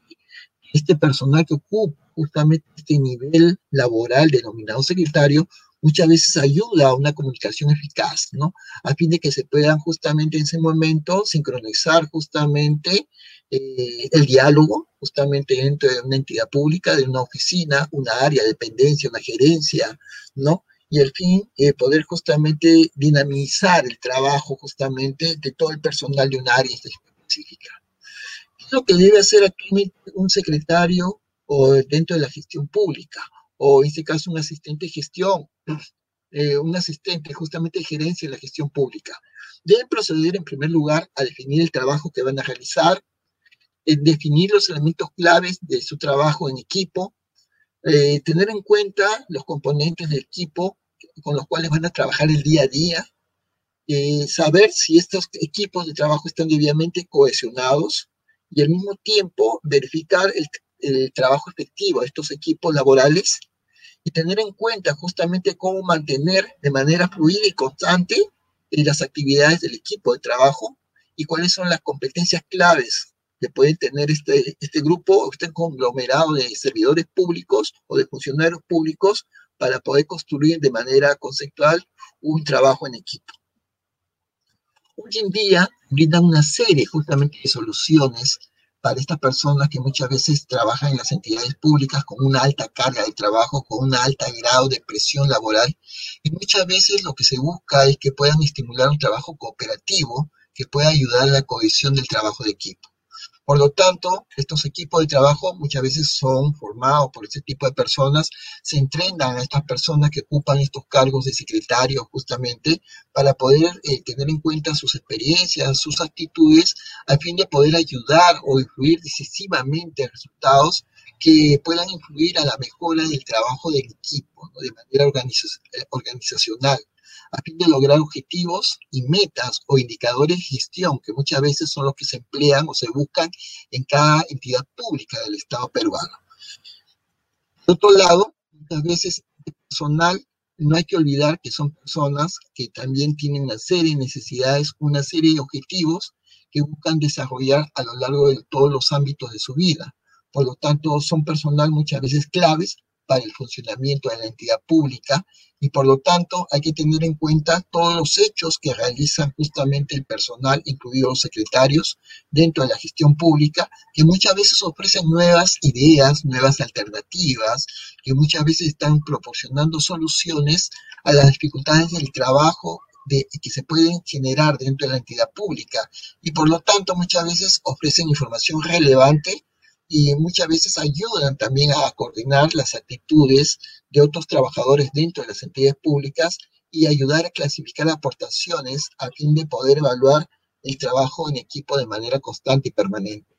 Este personal que ocupa justamente este nivel laboral denominado secretario, muchas veces ayuda a una comunicación eficaz, ¿no? A fin de que se puedan justamente en ese momento sincronizar justamente eh, el diálogo, justamente dentro de una entidad pública, de una oficina, una área, dependencia, una gerencia, ¿no? Y al fin, eh, poder justamente dinamizar el trabajo justamente de todo el personal de un área específica lo que debe hacer actualmente un secretario o dentro de la gestión pública, o en este caso un asistente de gestión, eh, un asistente justamente de gerencia de la gestión pública. Deben proceder en primer lugar a definir el trabajo que van a realizar, en definir los elementos claves de su trabajo en equipo, eh, tener en cuenta los componentes del equipo con los cuales van a trabajar el día a día, eh, saber si estos equipos de trabajo están debidamente cohesionados, y al mismo tiempo verificar el, trabajo efectivo de estos equipos laborales y tener en cuenta justamente cómo mantener de manera fluida y constante eh, las actividades del equipo de trabajo y cuáles son las competencias claves que puede tener este, este grupo, este conglomerado de servidores públicos o de funcionarios públicos para poder construir de manera conceptual un trabajo en equipo. Hoy en día brindan una serie justamente de soluciones para estas personas que muchas veces trabajan en las entidades públicas con una alta carga de trabajo, con un alto grado de presión laboral. Y muchas veces lo que se busca es que puedan estimular un trabajo cooperativo que pueda ayudar a la cohesión del trabajo de equipo. Por lo tanto, estos equipos de trabajo muchas veces son formados por este tipo de personas, se entrenan a estas personas que ocupan estos cargos de secretario justamente para poder eh, tener en cuenta sus experiencias, sus actitudes, a fin de poder ayudar o influir decisivamente en resultados que puedan influir a la mejora del trabajo del equipo de manera organizacional a fin de lograr objetivos y metas o indicadores de gestión, que muchas veces son los que se emplean o se buscan en cada entidad pública del Estado peruano. Por otro lado, muchas veces el personal no hay que olvidar que son personas que también tienen una serie de necesidades, una serie de objetivos que buscan desarrollar a lo largo de todos los ámbitos de su vida. Por lo tanto, son personal muchas veces claves para el funcionamiento de la entidad pública y por lo tanto hay que tener en cuenta todos los hechos que realizan justamente el personal, incluidos los secretarios, dentro de la gestión pública, que muchas veces ofrecen nuevas ideas, nuevas alternativas, que muchas veces están proporcionando soluciones a las dificultades del trabajo que se pueden generar dentro de la entidad pública. Y por lo tanto muchas veces ofrecen información relevante y muchas veces ayudan también a coordinar las actitudes de otros trabajadores dentro de las entidades públicas y ayudar a clasificar aportaciones a fin de poder evaluar el trabajo en equipo de manera constante y permanente.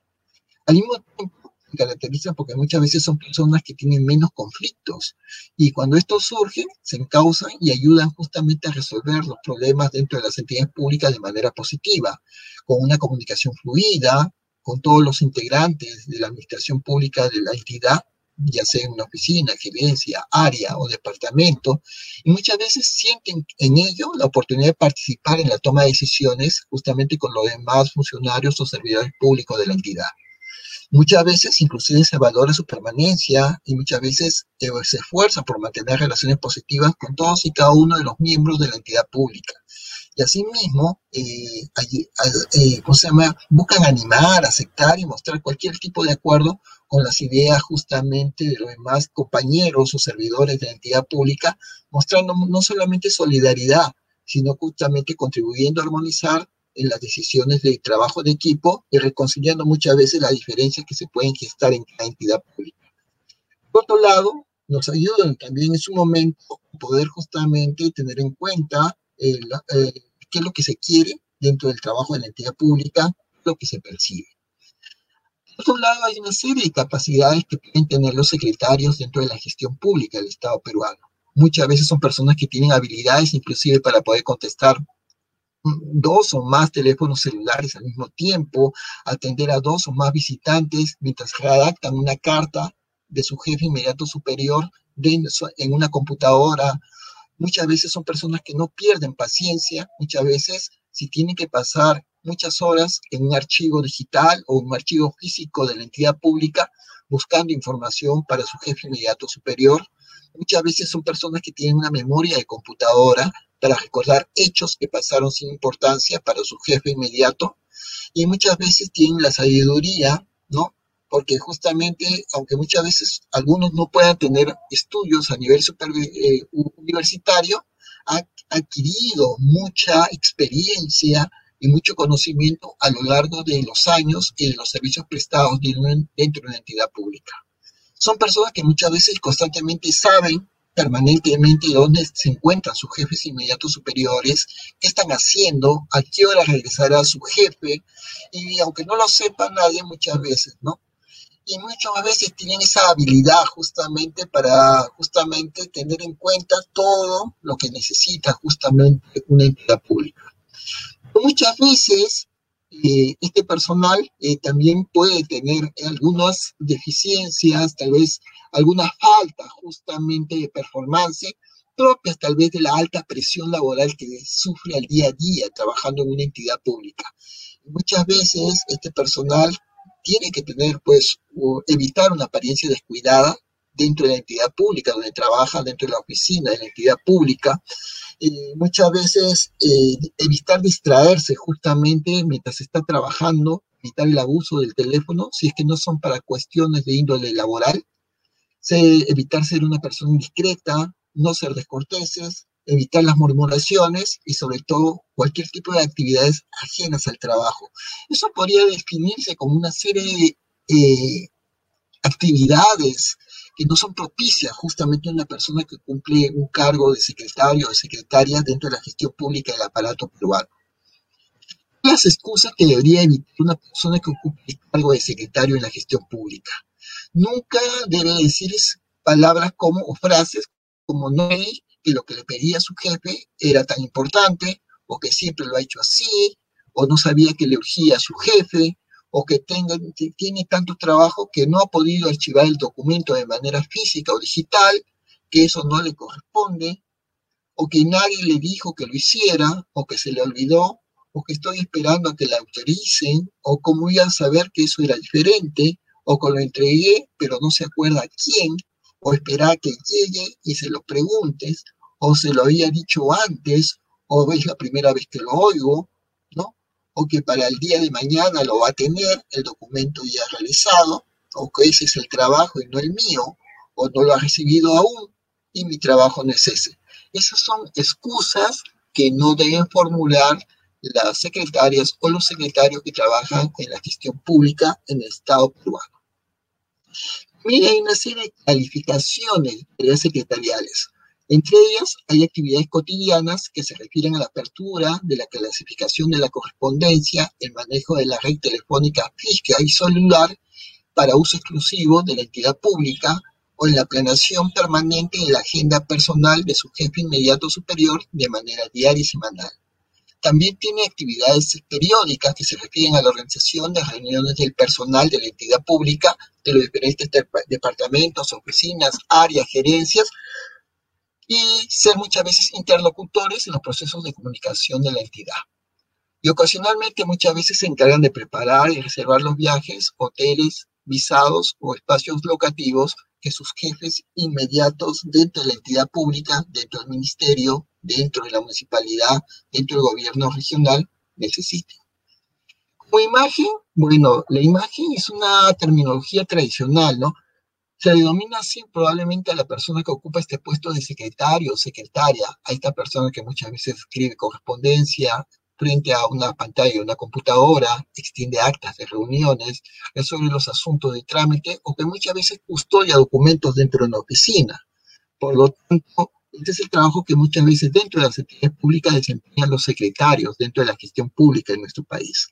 Al mismo tiempo, se caracterizan porque muchas veces son personas que tienen menos conflictos y cuando estos surgen, se encausan y ayudan justamente a resolver los problemas dentro de las entidades públicas de manera positiva, con una comunicación fluida, con todos los integrantes de la administración pública de la entidad ya sea en una oficina, gerencia, área o departamento, y muchas veces sienten en ello la oportunidad de participar en la toma de decisiones justamente con los demás funcionarios o servidores públicos de la entidad. Muchas veces inclusive se valora su permanencia y muchas veces eh, se esfuerza por mantener relaciones positivas con todos y cada uno de los miembros de la entidad pública y asimismo, eh, eh, ¿cómo? Buscan animar, aceptar y mostrar cualquier tipo de acuerdo con las ideas justamente de los demás compañeros o servidores de la entidad pública, mostrando no solamente solidaridad, sino justamente contribuyendo a armonizar en las decisiones de trabajo de equipo y reconciliando muchas veces las diferencias que se pueden gestar en cada entidad pública. Por otro lado, nos ayudan también en su momento poder justamente tener en cuenta eh, eh, qué es lo que se quiere dentro del trabajo de la entidad pública, lo que se percibe. Por otro lado, hay una serie de capacidades que pueden tener los secretarios dentro de la gestión pública del Estado peruano. Muchas veces son personas que tienen habilidades inclusive para poder contestar dos o más teléfonos celulares al mismo tiempo, atender a dos o más visitantes mientras redactan una carta de su jefe inmediato superior en una computadora Muchas veces son personas que no pierden paciencia, muchas veces si tienen que pasar muchas horas en un archivo digital o un archivo físico de la entidad pública buscando información para su jefe inmediato superior. Muchas veces son personas que tienen una memoria de computadora para recordar hechos que pasaron sin importancia para su jefe inmediato. Y muchas veces tienen la sabiduría, ¿no? Porque justamente, aunque muchas veces algunos no puedan tener estudios a nivel eh, universitario, ha adquirido mucha experiencia y mucho conocimiento a lo largo de los años y de los servicios prestados dentro de una entidad pública. Son personas que muchas veces constantemente saben permanentemente dónde se encuentran sus jefes inmediatos superiores, qué están haciendo, a qué hora regresará su jefe, y aunque no lo sepa nadie muchas veces, ¿no? Y muchas veces tienen esa habilidad justamente para justamente tener en cuenta todo lo que necesita justamente una entidad pública. Muchas veces eh, este personal eh, también puede tener algunas deficiencias, tal vez alguna falta justamente de performance propias tal vez de la alta presión laboral que sufre al día a día trabajando en una entidad pública. Muchas veces este personal tiene que tener, pues, evitar una apariencia descuidada dentro de la entidad pública, donde trabaja dentro de la oficina de la entidad pública. muchas veces eh, evitar distraerse justamente mientras está trabajando, evitar el abuso del teléfono, si es que no son para cuestiones de índole laboral, evitar ser una persona indiscreta, no ser descorteses, evitar las murmuraciones y sobre todo cualquier tipo de actividades ajenas al trabajo. Eso podría definirse como una serie de eh, actividades que no son propicias justamente a una persona que cumple un cargo de secretario o secretaria dentro de la gestión pública del aparato peruano. Las excusas que debería evitar una persona que ocupe el cargo de secretario en la gestión pública. Nunca debe decir palabras como o frases como no hay que lo que le pedía su jefe era tan importante, o que siempre lo ha hecho así, o no sabía que le urgía a su jefe, o que tiene tanto trabajo que no ha podido archivar el documento de manera física o digital, que eso no le corresponde, o que nadie le dijo que lo hiciera, o que se le olvidó, o que estoy esperando a que la autoricen, o cómo iba a saber que eso era diferente, o que lo entregué, pero no se acuerda quién, o esperar que llegue y se lo preguntes, o se lo había dicho antes, o es la primera vez que lo oigo, ¿no? O que para el día de mañana lo va a tener el documento ya realizado, o que ese es el trabajo y no el mío, o no lo ha recibido aún y mi trabajo no es ese. Esas son excusas que no deben formular las secretarias o los secretarios que trabajan en la gestión pública en el Estado peruano. Mira, hay una serie de calificaciones de secretariales. Entre ellas hay actividades cotidianas que se refieren a la apertura de la clasificación de la correspondencia, el manejo de la red telefónica fija y celular para uso exclusivo de la entidad pública o en la planeación permanente de la agenda personal de su jefe inmediato superior de manera diaria y semanal. También tiene actividades periódicas que se refieren a la organización de reuniones del personal de la entidad pública, de los diferentes departamentos, oficinas, áreas, gerencias, y ser muchas veces interlocutores en los procesos de comunicación de la entidad. Y ocasionalmente muchas veces se encargan de preparar y reservar los viajes, hoteles, visados o espacios locativos que sus jefes inmediatos dentro de la entidad pública, dentro del ministerio, dentro de la municipalidad, dentro del gobierno regional, necesiten. Como imagen, bueno, la imagen es una terminología tradicional, ¿no? Se denomina así probablemente a la persona que ocupa este puesto de secretario o secretaria, a esta persona que muchas veces escribe correspondencia, frente a una pantalla, una computadora, extiende actas de reuniones, resuelve los asuntos de trámite o que muchas veces custodia documentos dentro de una oficina. Por lo tanto, este es el trabajo que muchas veces dentro de las entidades públicas desempeñan los secretarios dentro de la gestión pública en nuestro país.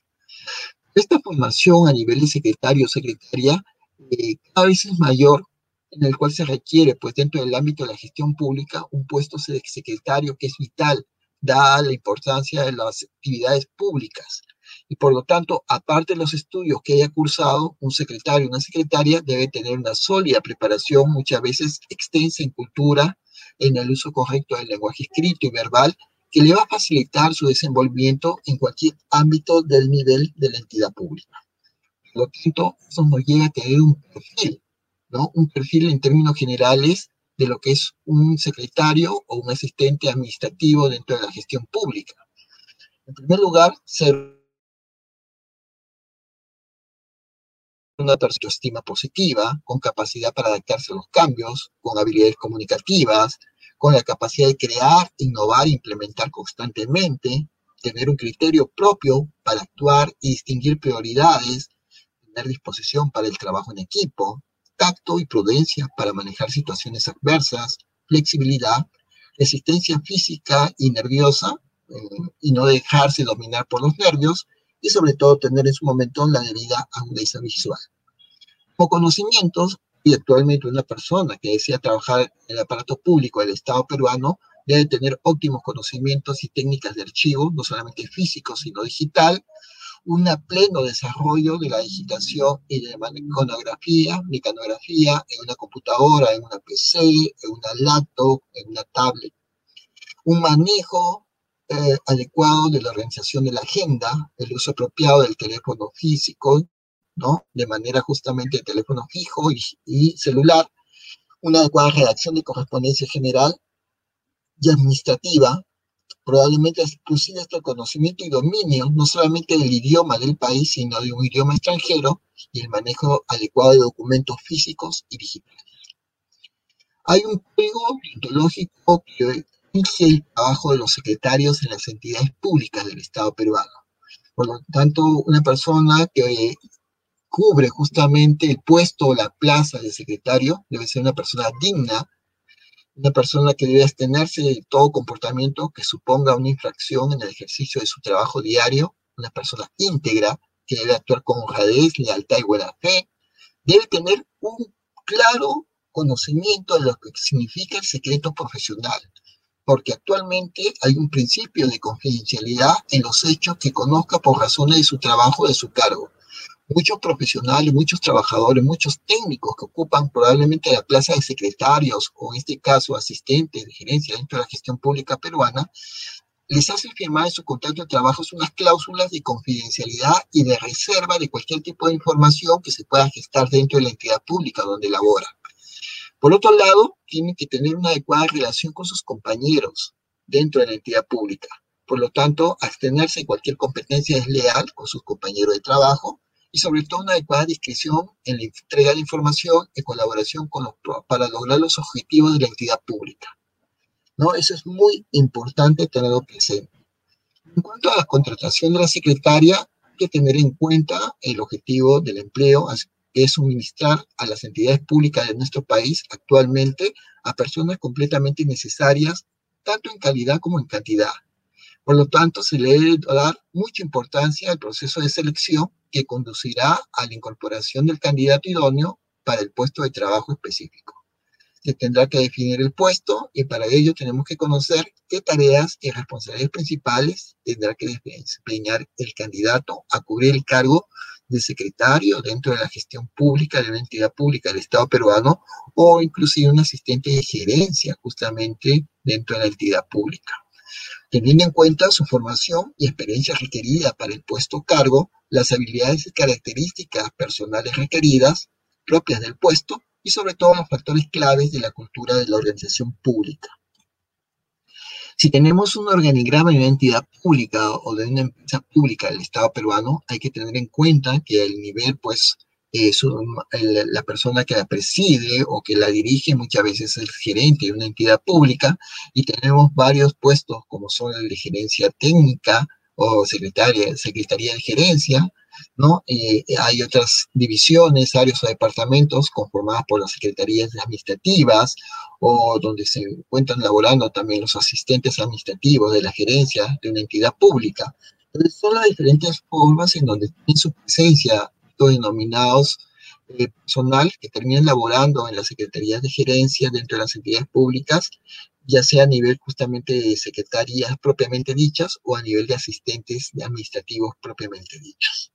Esta formación a nivel de secretario o secretaria eh, cada vez es mayor en el cual se requiere, pues dentro del ámbito de la gestión pública, un puesto de secretario que es vital da la importancia de las actividades públicas. Y por lo tanto, aparte de los estudios que haya cursado, un secretario o una secretaria debe tener una sólida preparación, muchas veces extensa en cultura, en el uso correcto del lenguaje escrito y verbal, que le va a facilitar su desenvolvimiento en cualquier ámbito del nivel de la entidad pública. Por lo tanto, eso nos llega a tener un perfil, ¿no? Un perfil en términos generales de lo que es un secretario o un asistente administrativo dentro de la gestión pública. En primer lugar, ser una persona estima positiva, con capacidad para adaptarse a los cambios, con habilidades comunicativas, con la capacidad de crear, innovar e implementar constantemente, tener un criterio propio para actuar y distinguir prioridades, tener disposición para el trabajo en equipo, tacto y prudencia para manejar situaciones adversas, flexibilidad, resistencia física y nerviosa, eh, y no dejarse dominar por los nervios, y sobre todo tener en su momento la debida agudeza visual. Conocimientos, y actualmente una persona que desea trabajar en el aparato público del Estado peruano debe tener óptimos conocimientos y técnicas de archivo, no solamente físico, sino digital, un pleno desarrollo de la digitación y de mecanografía, mecanografía en una computadora, en una PC, en una laptop, en una tablet. Un manejo eh, adecuado de la organización de la agenda, el uso apropiado del teléfono físico, ¿no? De manera justamente de teléfono fijo y, y celular, una adecuada redacción de correspondencia general y administrativa, probablemente inclusive el conocimiento y dominio no solamente del idioma del país, sino de un idioma extranjero y el manejo adecuado de documentos físicos y digitales. Hay un código ontológico que rige el trabajo de los secretarios en las entidades públicas del Estado peruano. Por lo tanto, una persona que cubre justamente el puesto o la plaza de secretario debe ser una persona digna, una persona que debe abstenerse de todo comportamiento que suponga una infracción en el ejercicio de su trabajo diario, una persona íntegra que debe actuar con honradez, lealtad y buena fe, debe tener un claro conocimiento de lo que significa el secreto profesional, porque actualmente hay un principio de confidencialidad en los hechos que conozca por razones de su trabajo o de su cargo muchos profesionales, muchos trabajadores, muchos técnicos que ocupan probablemente la plaza de secretarios o en este caso asistentes de gerencia dentro de la gestión pública peruana, les hacen firmar en su contrato de trabajo unas cláusulas de confidencialidad y de reserva de cualquier tipo de información que se pueda gestar dentro de la entidad pública donde labora. Por otro lado, tienen que tener una adecuada relación con sus compañeros dentro de la entidad pública. Por lo tanto, abstenerse de cualquier competencia desleal con sus compañeros de trabajo, y sobre todo una adecuada discreción en la entrega de información en colaboración para lograr los objetivos de la entidad pública. ¿no? Eso es muy importante tenerlo presente. En cuanto a la contratación de la secretaria, hay que tener en cuenta el objetivo del empleo, que es suministrar a las entidades públicas de nuestro país actualmente a personas completamente necesarias, tanto en calidad como en cantidad. Por lo tanto, se le debe dar mucha importancia al proceso de selección que conducirá a la incorporación del candidato idóneo para el puesto de trabajo específico. se tendrá que definir el puesto y para ello tenemos que conocer qué tareas y responsabilidades principales tendrá que desempeñar el candidato a cubrir el cargo de secretario dentro de la gestión pública de una entidad pública del Estado peruano o inclusive un asistente de gerencia justamente dentro de la entidad pública. Teniendo en cuenta su formación y experiencia requerida para el puesto cargo, las habilidades y características personales requeridas propias del puesto y sobre todo los factores claves de la cultura de la organización pública. Si tenemos un organigrama de una entidad pública o de una empresa pública del Estado peruano, hay que tener en cuenta que el nivel, pues, eh, la persona que la preside o que la dirige muchas veces es el gerente de una entidad pública y tenemos varios puestos como son el de gerencia técnica o secretaria, secretaría de gerencia, ¿no? Hay otras divisiones, áreas o departamentos conformadas por las secretarías administrativas o donde se encuentran laborando también los asistentes administrativos de la gerencia de una entidad pública. Son las diferentes formas en donde tienen su presencia estos denominados eh, personal que terminan laborando en las secretarías de gerencia dentro de las entidades públicas, ya sea a nivel justamente de secretarías propiamente dichas o a nivel de asistentes administrativos propiamente dichos.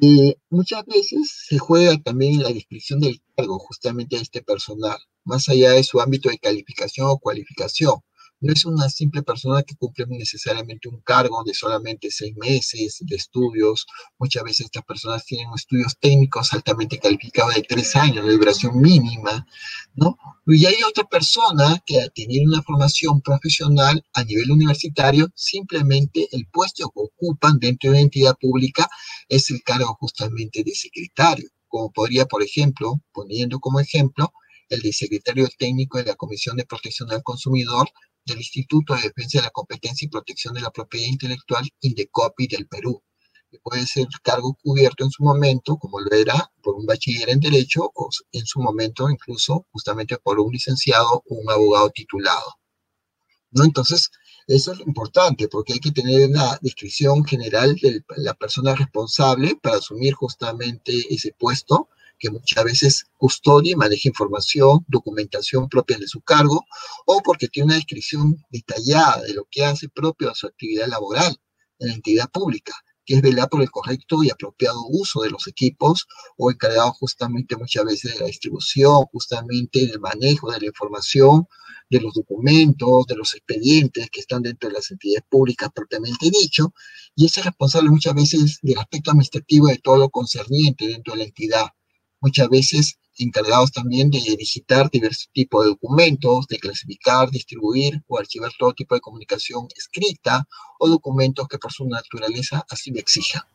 Eh, muchas veces se juega también la descripción del cargo justamente de este personal, más allá de su ámbito de calificación o cualificación. No es una simple persona que cumple necesariamente un cargo de solamente seis meses de estudios. Muchas veces estas personas tienen estudios técnicos altamente calificados de tres años de duración mínima, ¿no? Y hay otra persona que tiene una formación profesional a nivel universitario, simplemente el puesto que ocupan dentro de una entidad pública es el cargo justamente de secretario, como podría, por ejemplo, poniendo como ejemplo, el de secretario técnico de la Comisión de Protección al Consumidor del Instituto de Defensa de la Competencia y Protección de la Propiedad Intelectual, INDECOPI del Perú, que puede ser cargo cubierto en su momento, como lo era por un bachiller en Derecho, o en su momento incluso justamente por un licenciado o un abogado titulado. ¿No? Entonces, eso es importante, porque hay que tener una descripción general de la persona responsable para asumir justamente ese puesto, que muchas veces custodia y maneja información, documentación propia de su cargo, o porque tiene una descripción detallada de lo que hace propio a su actividad laboral en la entidad pública, que es velar por el correcto y apropiado uso de los equipos o encargado justamente muchas veces de la distribución, justamente del manejo de la información, de los documentos, de los expedientes que están dentro de las entidades públicas propiamente dicho, y es responsable muchas veces del aspecto administrativo de todo lo concerniente dentro de la entidad, muchas veces encargados también de digitar diversos tipos de documentos, de clasificar, distribuir o archivar todo tipo de comunicación escrita o documentos que por su naturaleza así lo exija.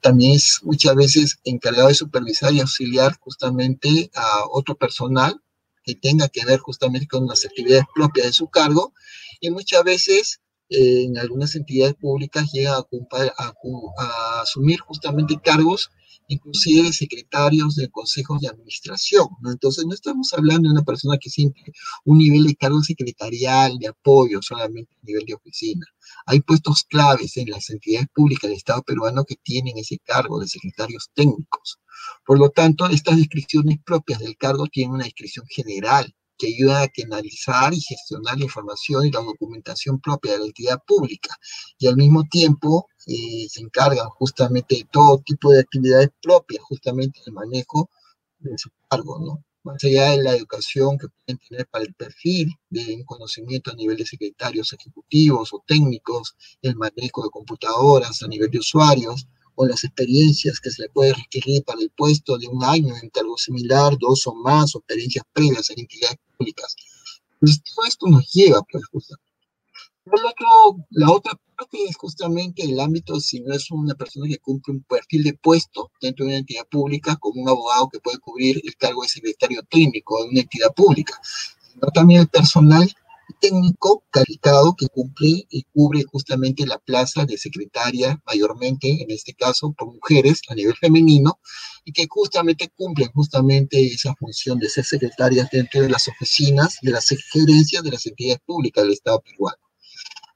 También es muchas veces encargado de supervisar y auxiliar justamente a otro personal que tenga que ver justamente con las actividades propias de su cargo y muchas veces eh, en algunas entidades públicas llega a asumir justamente cargos inclusive de secretarios de consejos de administración, ¿no? Entonces no estamos hablando de una persona que siempre un nivel de cargo secretarial, de apoyo, solamente a nivel de oficina. Hay puestos claves en las entidades públicas del Estado peruano que tienen ese cargo de secretarios técnicos. Por lo tanto, estas descripciones propias del cargo tienen una descripción general que ayuda a analizar y gestionar la información y la documentación propia de la entidad pública y al mismo tiempo eh, se encargan justamente de todo tipo de actividades propias, justamente del manejo de su cargo, ¿no? Más allá de la educación que pueden tener para el perfil de conocimiento a nivel de secretarios ejecutivos o técnicos, el manejo de computadoras a nivel de usuarios, o las experiencias que se le puede requerir para el puesto de un año en cargo similar, dos o más, experiencias previas en entidades públicas. Entonces, todo esto nos lleva, pues, justamente. la otra parte es justamente el ámbito, si no es una persona que cumple un perfil de puesto dentro de una entidad pública, como un abogado que puede cubrir el cargo de secretario técnico de una entidad pública, sino también el personal técnico calificado que cumple y cubre justamente la plaza de secretaria, mayormente en este caso por mujeres a nivel femenino, y que justamente cumplen justamente esa función de ser secretarias dentro de las oficinas, de las gerencias de las entidades públicas del Estado peruano.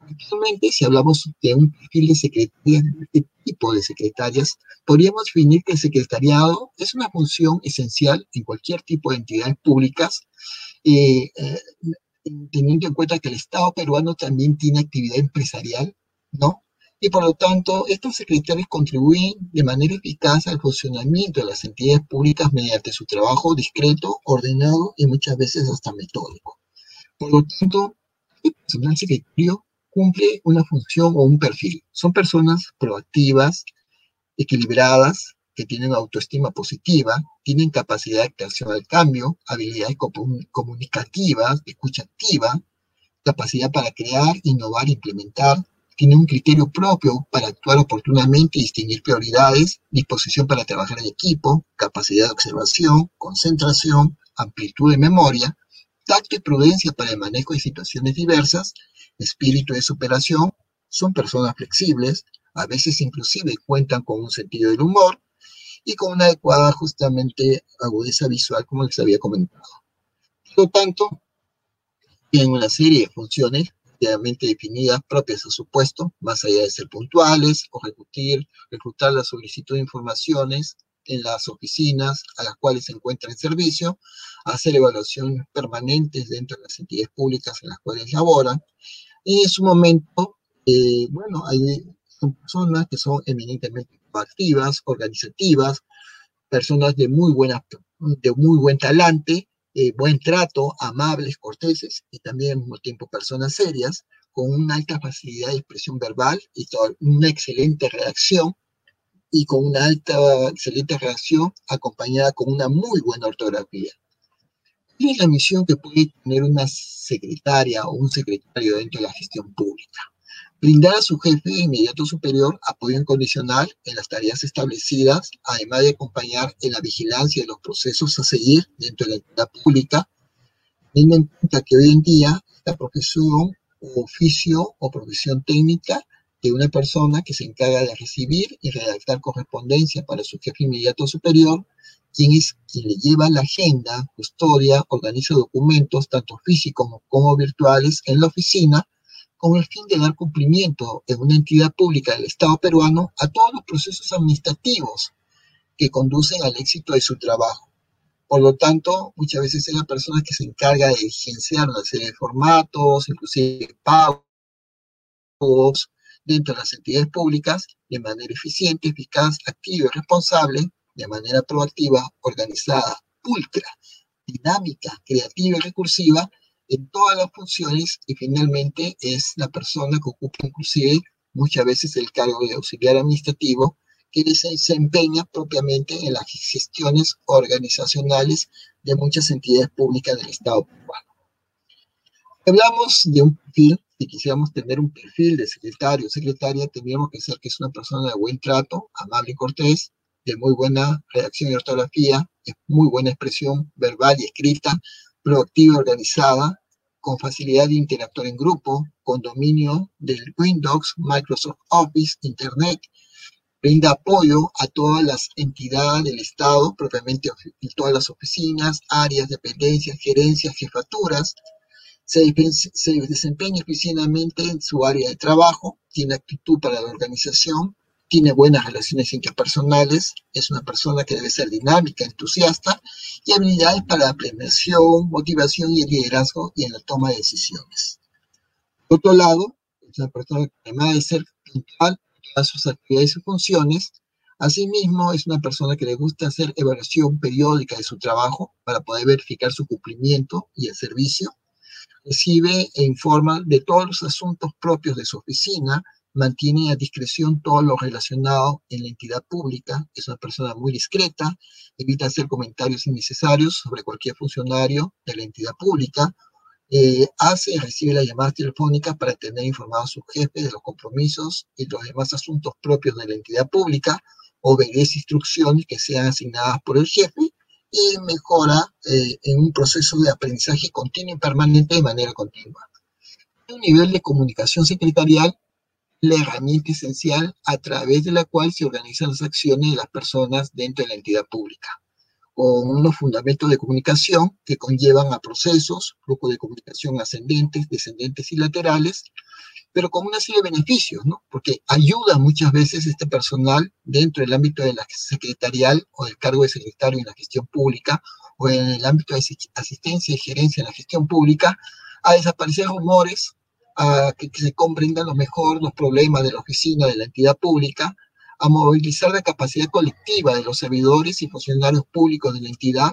Actualmente, si hablamos de un perfil de secretarias, de este tipo de secretarias, podríamos definir que el secretariado es una función esencial en cualquier tipo de entidades públicas, eh, eh, teniendo en cuenta que el Estado peruano también tiene actividad empresarial, ¿no? Y por lo tanto, estos secretarios contribuyen de manera eficaz al funcionamiento de las entidades públicas mediante su trabajo discreto, ordenado y muchas veces hasta metódico. Por lo tanto, el personal secretario cumple una función o un perfil. Son personas proactivas, equilibradas, que tienen autoestima positiva, tienen capacidad de acción al cambio, habilidades comunicativas, escucha activa, capacidad para crear, innovar, implementar, tienen un criterio propio para actuar oportunamente y distinguir prioridades, disposición para trabajar en equipo, capacidad de observación, concentración, amplitud de memoria, tacto y prudencia para el manejo de situaciones diversas, espíritu de superación, son personas flexibles, a veces inclusive cuentan con un sentido del humor y con una adecuada justamente agudeza visual, como les había comentado. Por lo tanto, tienen una serie de funciones claramente definidas propias a su puesto, más allá de ser puntuales o reclutar, reclutar la solicitud de informaciones en las oficinas a las cuales se encuentra en servicio, hacer evaluaciones permanentes dentro de las entidades públicas en las cuales laboran, y en su momento, eh, bueno, hay son personas que son eminentemente activas, organizativas, personas de muy, buena, de muy buen talante, eh, buen trato, amables, corteses y también al mismo tiempo personas serias, con una alta facilidad de expresión verbal y una excelente reacción y con una alta, excelente reacción acompañada con una muy buena ortografía. ¿Cuál es la misión que puede tener una secretaria o un secretario dentro de la gestión pública? Brindar a su jefe inmediato superior apoyo incondicional en las tareas establecidas, además de acompañar en la vigilancia de los procesos a seguir dentro de la entidad pública, teniendo en cuenta que hoy en día esta profesión o oficio o profesión técnica de una persona que se encarga de recibir y redactar correspondencia para su jefe inmediato superior quien es quien le lleva la agenda, custodia, organiza documentos, tanto físicos como virtuales, en la oficina, con el fin de dar cumplimiento en una entidad pública del Estado peruano a todos los procesos administrativos que conducen al éxito de su trabajo. Por lo tanto, muchas veces es la persona que se encarga de diligenciar una serie de formatos, inclusive pagos, dentro de las entidades públicas de manera eficiente, eficaz, activa y responsable, de manera proactiva, organizada, pulcra, dinámica, creativa y recursiva en todas las funciones y finalmente es la persona que ocupa inclusive muchas veces el cargo de auxiliar administrativo que se desempeña propiamente en las gestiones organizacionales de muchas entidades públicas del Estado peruano. Hablamos de un perfil, si quisiéramos tener un perfil de secretario o secretaria, tendríamos que ser que es una persona de buen trato, amable y cortés, de muy buena redacción y ortografía, de muy buena expresión verbal y escrita, proactiva organizada, con facilidad de interactuar en grupo, con dominio del Windows, Microsoft Office, Internet, brinda apoyo a todas las entidades del Estado, propiamente en todas las oficinas, áreas, dependencias, gerencias, jefaturas, se, se desempeña eficientemente en su área de trabajo, tiene actitud para la organización, tiene buenas relaciones interpersonales, es una persona que debe ser dinámica, entusiasta y habilidades para la planeación, motivación y el liderazgo y en la toma de decisiones. Por otro lado, es una persona que además de ser puntual todas sus actividades y funciones, asimismo es una persona que le gusta hacer evaluación periódica de su trabajo para poder verificar su cumplimiento y el servicio, recibe e informa de todos los asuntos propios de su oficina, mantiene a discreción todo lo relacionado en la entidad pública, es una persona muy discreta, evita hacer comentarios innecesarios sobre cualquier funcionario de la entidad pública, eh, hace y recibe las llamadas telefónicas para tener informado a su jefe de los compromisos y los demás asuntos propios de la entidad pública, obedece instrucciones que sean asignadas por el jefe y mejora eh, en un proceso de aprendizaje continuo y permanente de manera continua. Un nivel de comunicación secretarial la herramienta esencial a través de la cual se organizan las acciones de las personas dentro de la entidad pública, con unos fundamentos de comunicación que conllevan a procesos, flujos de comunicación ascendentes, descendentes y laterales, pero con una serie de beneficios, ¿no? Porque ayuda muchas veces este personal dentro del ámbito de la secretarial o del cargo de secretario en la gestión pública o en el ámbito de asistencia y gerencia en la gestión pública a desaparecer rumores, a que, se comprendan lo mejor los problemas de la oficina, de la entidad pública, a movilizar la capacidad colectiva de los servidores y funcionarios públicos de la entidad,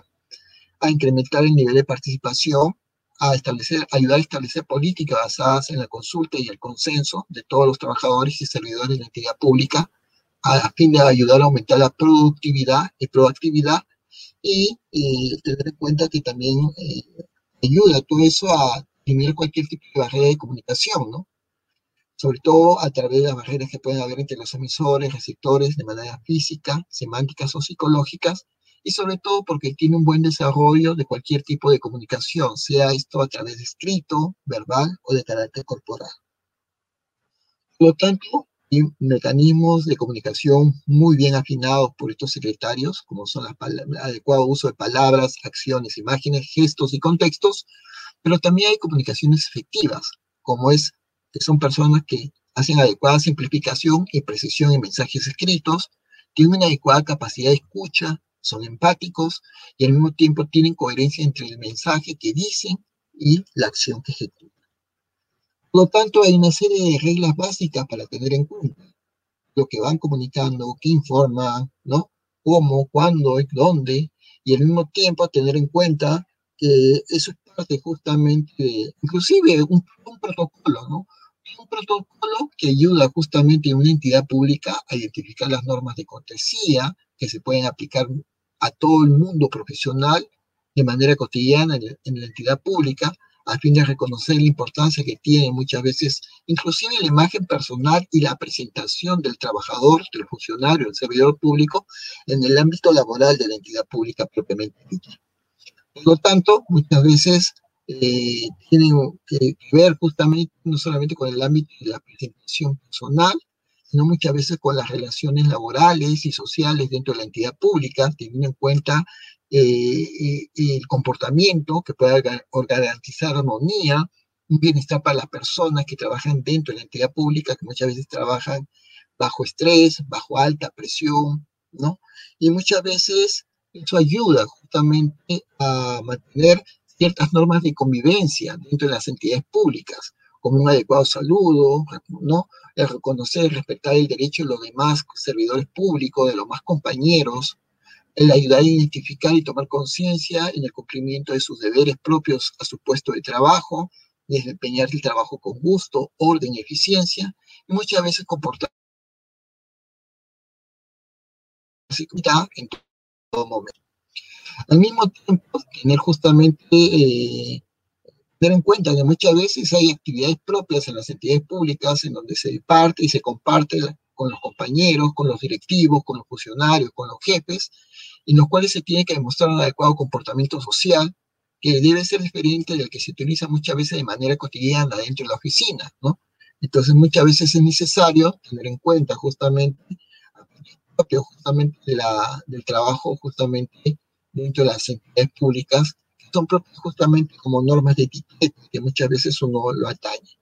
a incrementar el nivel de participación, a establecer, ayudar a establecer políticas basadas en la consulta y el consenso de todos los trabajadores y servidores de la entidad pública, a, fin de ayudar a aumentar la productividad y proactividad y, tener en cuenta que también eh, ayuda todo eso a eliminar cualquier tipo de barrera de comunicación, ¿no? Sobre todo a través de las barreras que pueden haber entre los emisores, receptores, de manera física, semánticas o psicológicas, y sobre todo porque tiene un buen desarrollo de cualquier tipo de comunicación, sea esto a través de escrito, verbal o de carácter corporal. Por lo tanto, hay mecanismos de comunicación muy bien afinados por estos secretarios, como son el adecuado uso de palabras, acciones, imágenes, gestos y contextos, pero también hay comunicaciones efectivas, como es que son personas que hacen adecuada simplificación y precisión en mensajes escritos, tienen una adecuada capacidad de escucha, son empáticos y al mismo tiempo tienen coherencia entre el mensaje que dicen y la acción que ejecutan. Por lo tanto, hay una serie de reglas básicas para tener en cuenta lo que van comunicando, qué informan, ¿no? Cómo, cuándo, dónde, y al mismo tiempo tener en cuenta que eso parte justamente, inclusive un, protocolo, ¿no? un protocolo que ayuda justamente a una entidad pública a identificar las normas de cortesía que se pueden aplicar a todo el mundo profesional de manera cotidiana en, la entidad pública, a fin de reconocer la importancia que tiene muchas veces, inclusive la imagen personal y la presentación del trabajador, del funcionario, del servidor público, en el ámbito laboral de la entidad pública propiamente dicha. Por lo tanto, muchas veces eh, tienen que ver justamente no solamente con el ámbito de la presentación personal, sino muchas veces con las relaciones laborales y sociales dentro de la entidad pública, teniendo en cuenta eh, eh, el comportamiento que pueda garantizar armonía, un bienestar para las personas que trabajan dentro de la entidad pública, que muchas veces trabajan bajo estrés, bajo alta presión, ¿no? Y muchas veces eso ayuda justamente a mantener ciertas normas de convivencia dentro de las entidades públicas como un adecuado saludo, ¿no? El reconocer respetar el derecho de los demás servidores públicos, de los más compañeros, el ayudar a identificar y tomar conciencia en el cumplimiento de sus deberes propios a su puesto de trabajo, desempeñar el trabajo con gusto, orden y eficiencia, y muchas veces comportarse en todo momento. Al mismo tiempo, tener justamente eh, tener en cuenta que muchas veces hay actividades propias en las entidades públicas en donde se parte y se comparte con los compañeros, con los directivos, con los funcionarios, con los jefes, en los cuales se tiene que demostrar un adecuado comportamiento social que debe ser diferente del que se utiliza muchas veces de manera cotidiana dentro de la oficina, ¿no? Entonces muchas veces es necesario tener en cuenta justamente propio justamente del trabajo justamente dentro de las entidades públicas son propias justamente como normas de etiqueta que muchas veces uno lo atañe.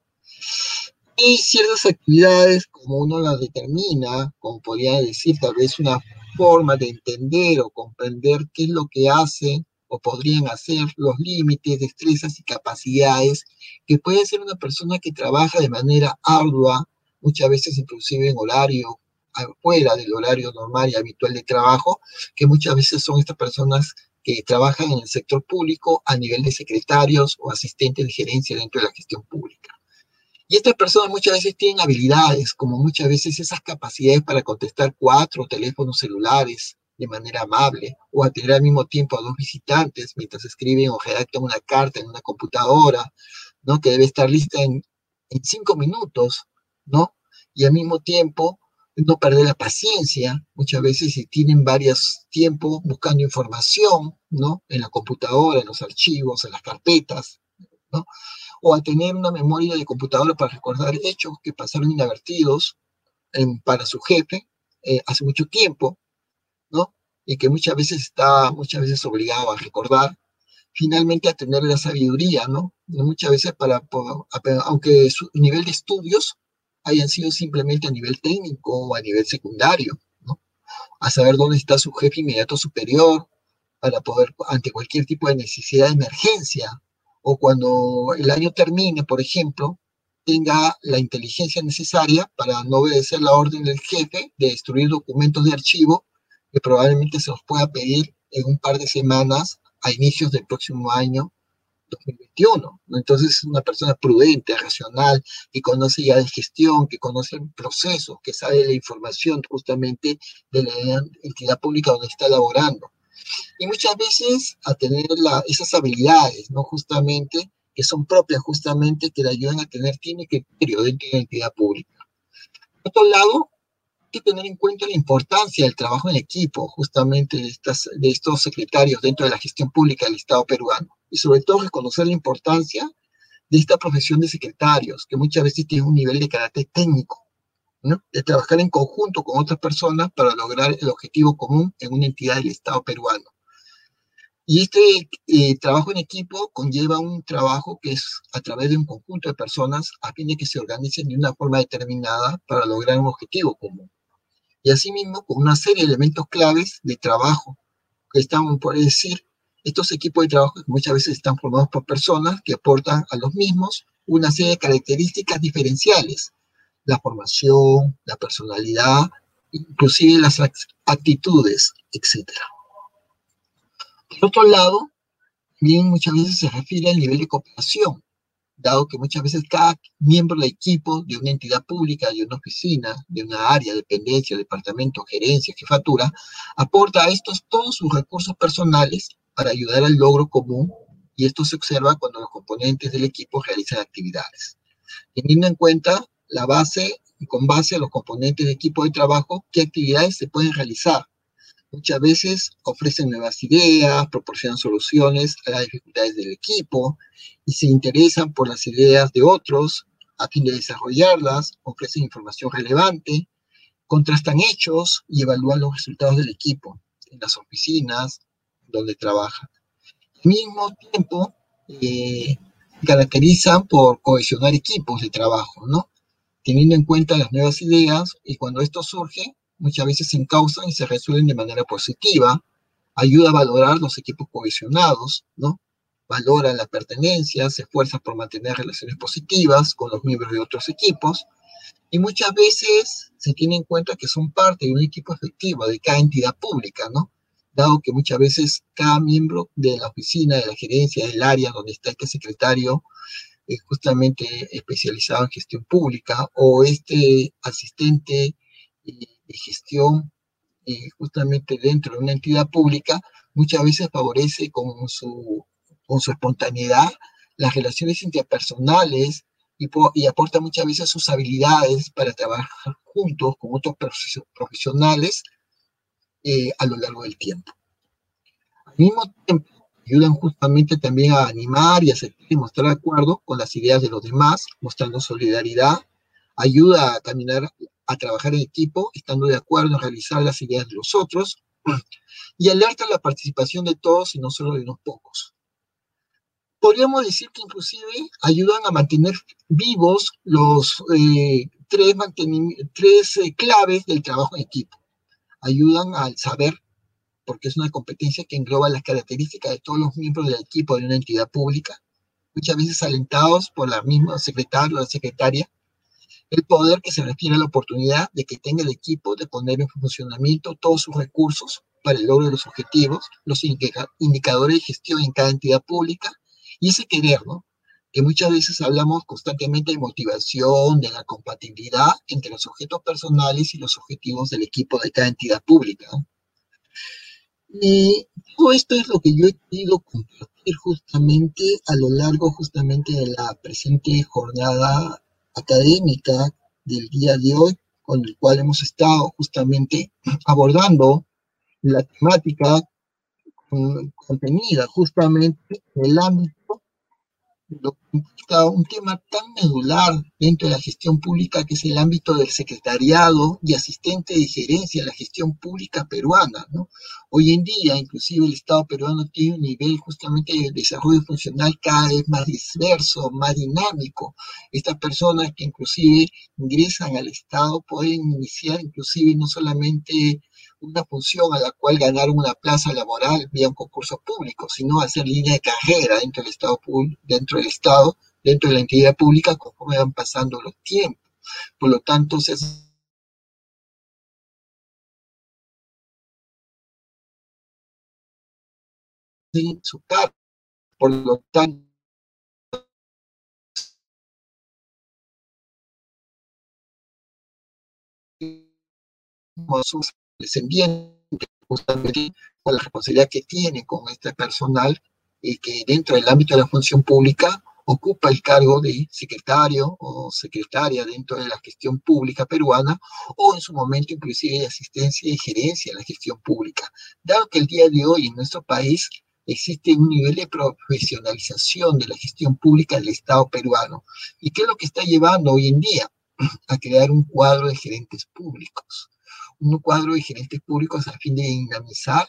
Y ciertas actividades, como uno las determina, como podría decir, tal vez una forma de entender o comprender qué es lo que hacen o podrían hacer, los límites, destrezas y capacidades que puede ser una persona que trabaja de manera ardua, muchas veces inclusive en horario fuera del horario normal y habitual de trabajo, que muchas veces son estas personas que trabajan en el sector público a nivel de secretarios o asistentes de gerencia dentro de la gestión pública. Y estas personas muchas veces tienen habilidades, como muchas veces esas capacidades para contestar cuatro teléfonos celulares de manera amable, o atender al mismo tiempo a dos visitantes mientras escriben o redactan una carta en una computadora, ¿no? Que debe estar lista en, en cinco minutos, ¿no? Y al mismo tiempo no perder la paciencia, muchas veces si tienen varios tiempos buscando información, ¿no? En la computadora, en los archivos, en las carpetas, ¿no? O a tener una memoria de computadora para recordar hechos que pasaron inadvertidos para su jefe eh, hace mucho tiempo, ¿no? Y que muchas veces está, muchas veces obligado a recordar. finalmente a tener la sabiduría, ¿no? muchas veces para, aunque su nivel de estudios hayan sido simplemente a nivel técnico o a nivel secundario, ¿no? A saber dónde está su jefe inmediato superior para poder, ante cualquier tipo de necesidad de emergencia, o cuando el año termine, por ejemplo, tenga la inteligencia necesaria para no obedecer la orden del jefe de destruir documentos de archivo que probablemente se los pueda pedir en un par de semanas a inicios del próximo año 2021. Entonces es una persona prudente, racional, que conoce ya de gestión, que conoce el proceso, que sabe la información justamente de la entidad pública donde está laborando. Y muchas veces a tener esas habilidades, ¿no? Justamente, que son propias justamente, que le ayudan a tener tiene criterio dentro de la entidad pública. Por otro lado, hay que tener en cuenta la importancia del trabajo en equipo, justamente de, estas, de estos secretarios dentro de la gestión pública del Estado peruano. Y sobre todo reconocer la importancia de esta profesión de secretarios, que muchas veces tiene un nivel de carácter técnico, ¿no? de trabajar en conjunto con otras personas para lograr el objetivo común en una entidad del Estado peruano. Y este eh, trabajo en equipo conlleva un trabajo que es a través de un conjunto de personas a fin de que se organicen de una forma determinada para lograr un objetivo común y asimismo con una serie de elementos claves de trabajo que están, por decir, estos equipos de trabajo muchas veces están formados por personas que aportan a los mismos una serie de características diferenciales, la formación, la personalidad, inclusive las actitudes, etc. Por otro lado, bien muchas veces se refiere al nivel de cooperación, dado que muchas veces cada miembro del equipo de una entidad pública, de una oficina, de una área, dependencia, departamento, gerencia, jefatura, aporta a estos todos sus recursos personales para ayudar al logro común y esto se observa cuando los componentes del equipo realizan actividades. Teniendo en cuenta la base con base a los componentes del equipo de trabajo, qué actividades se pueden realizar muchas veces ofrecen nuevas ideas, proporcionan soluciones a las dificultades del equipo y se interesan por las ideas de otros a fin de desarrollarlas, ofrecen información relevante, contrastan hechos y evalúan los resultados del equipo en las oficinas donde trabajan. Al mismo tiempo, eh, caracterizan por cohesionar equipos de trabajo, ¿no? Teniendo en cuenta las nuevas ideas y cuando esto surge, muchas veces se encausan y se resuelven de manera positiva, ayuda a valorar los equipos cohesionados, ¿no? Valora la pertenencia, se esfuerza por mantener relaciones positivas con los miembros de otros equipos, y muchas veces se tiene en cuenta que son parte de un equipo efectivo de cada entidad pública, ¿no? Dado que muchas veces cada miembro de la oficina, de la gerencia, del área donde está este secretario, es justamente especializado en gestión pública, o este asistente de gestión eh, justamente dentro de una entidad pública, muchas veces favorece con su, con su espontaneidad las relaciones interpersonales y, y aporta muchas veces sus habilidades para trabajar juntos con otros profesionales eh, a lo largo del tiempo. Al mismo tiempo, ayudan justamente también a animar y a y mostrar acuerdo con las ideas de los demás, mostrando solidaridad, ayuda a caminar a trabajar en equipo, estando de acuerdo en realizar las ideas de los otros, y alerta la participación de todos y no solo de unos pocos. Podríamos decir que inclusive ayudan a mantener vivos los eh, tres, tres eh, claves del trabajo en equipo. Ayudan al saber, porque es una competencia que engloba las características de todos los miembros del equipo de una entidad pública, muchas veces alentados por la misma secretaria o la secretaria, el poder que se refiere a la oportunidad de que tenga el equipo de poner en funcionamiento todos sus recursos para el logro de los objetivos, los indicadores de gestión en cada entidad pública y ese querer, ¿no? Que muchas veces hablamos constantemente de motivación, de la compatibilidad entre los objetos personales y los objetivos del equipo de cada entidad pública. Y todo esto es lo que yo he querido compartir justamente a lo largo justamente de la presente jornada académica del día de hoy, con el cual hemos estado justamente abordando la temática contenida justamente en el ámbito un tema tan medular dentro de la gestión pública que es el ámbito del secretariado y asistente de gerencia de la gestión pública peruana. ¿no? Hoy en día, inclusive el Estado peruano tiene un nivel justamente de desarrollo funcional cada vez más diverso, más dinámico. Estas personas que inclusive ingresan al Estado pueden iniciar inclusive no solamente una función a la cual ganar una plaza laboral vía un concurso público, sino hacer línea de carrera dentro del Estado, dentro del Estado, dentro de la entidad pública conforme van pasando los tiempos. Por lo tanto, se su cargo. Por lo tanto, descendientes, justamente con la responsabilidad que tiene con este personal y que dentro del ámbito de la función pública ocupa el cargo de secretario o secretaria dentro de la gestión pública peruana o en su momento inclusive de asistencia y gerencia en la gestión pública. Dado que el día de hoy en nuestro país existe un nivel de profesionalización de la gestión pública del Estado peruano. ¿Y qué es lo que está llevando hoy en día? A crear un cuadro de gerentes públicos un cuadro de gerentes públicos a fin de dinamizar,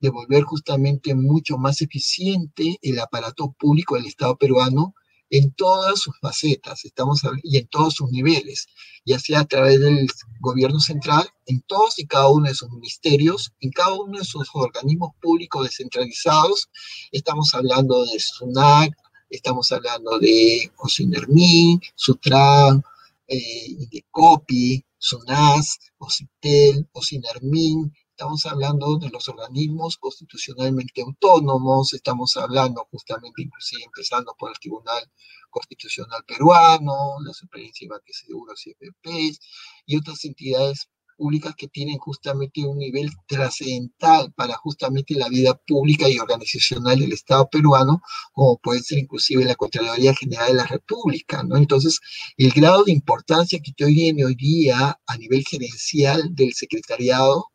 de volver justamente mucho más eficiente el aparato público del Estado peruano en todas sus facetas, estamos y en todos sus niveles, ya sea a través del gobierno central, en todos y cada uno de sus ministerios, en cada uno de sus organismos públicos descentralizados, estamos hablando de SUNAC, estamos hablando de OSINERMIN, SUTRAN, eh, de COPI, SUNAS, OCITEL, OCINARMIN, estamos hablando de los organismos constitucionalmente autónomos, estamos hablando justamente inclusive empezando por el Tribunal Constitucional Peruano, la Superintendencia de Seguros y FPs y otras entidades públicas que tienen justamente un nivel trascendental para justamente la vida pública y organizacional del Estado peruano, como puede ser inclusive la Contraloría General de la República, ¿no? Entonces, el grado de importancia que tiene hoy día a nivel gerencial del secretariado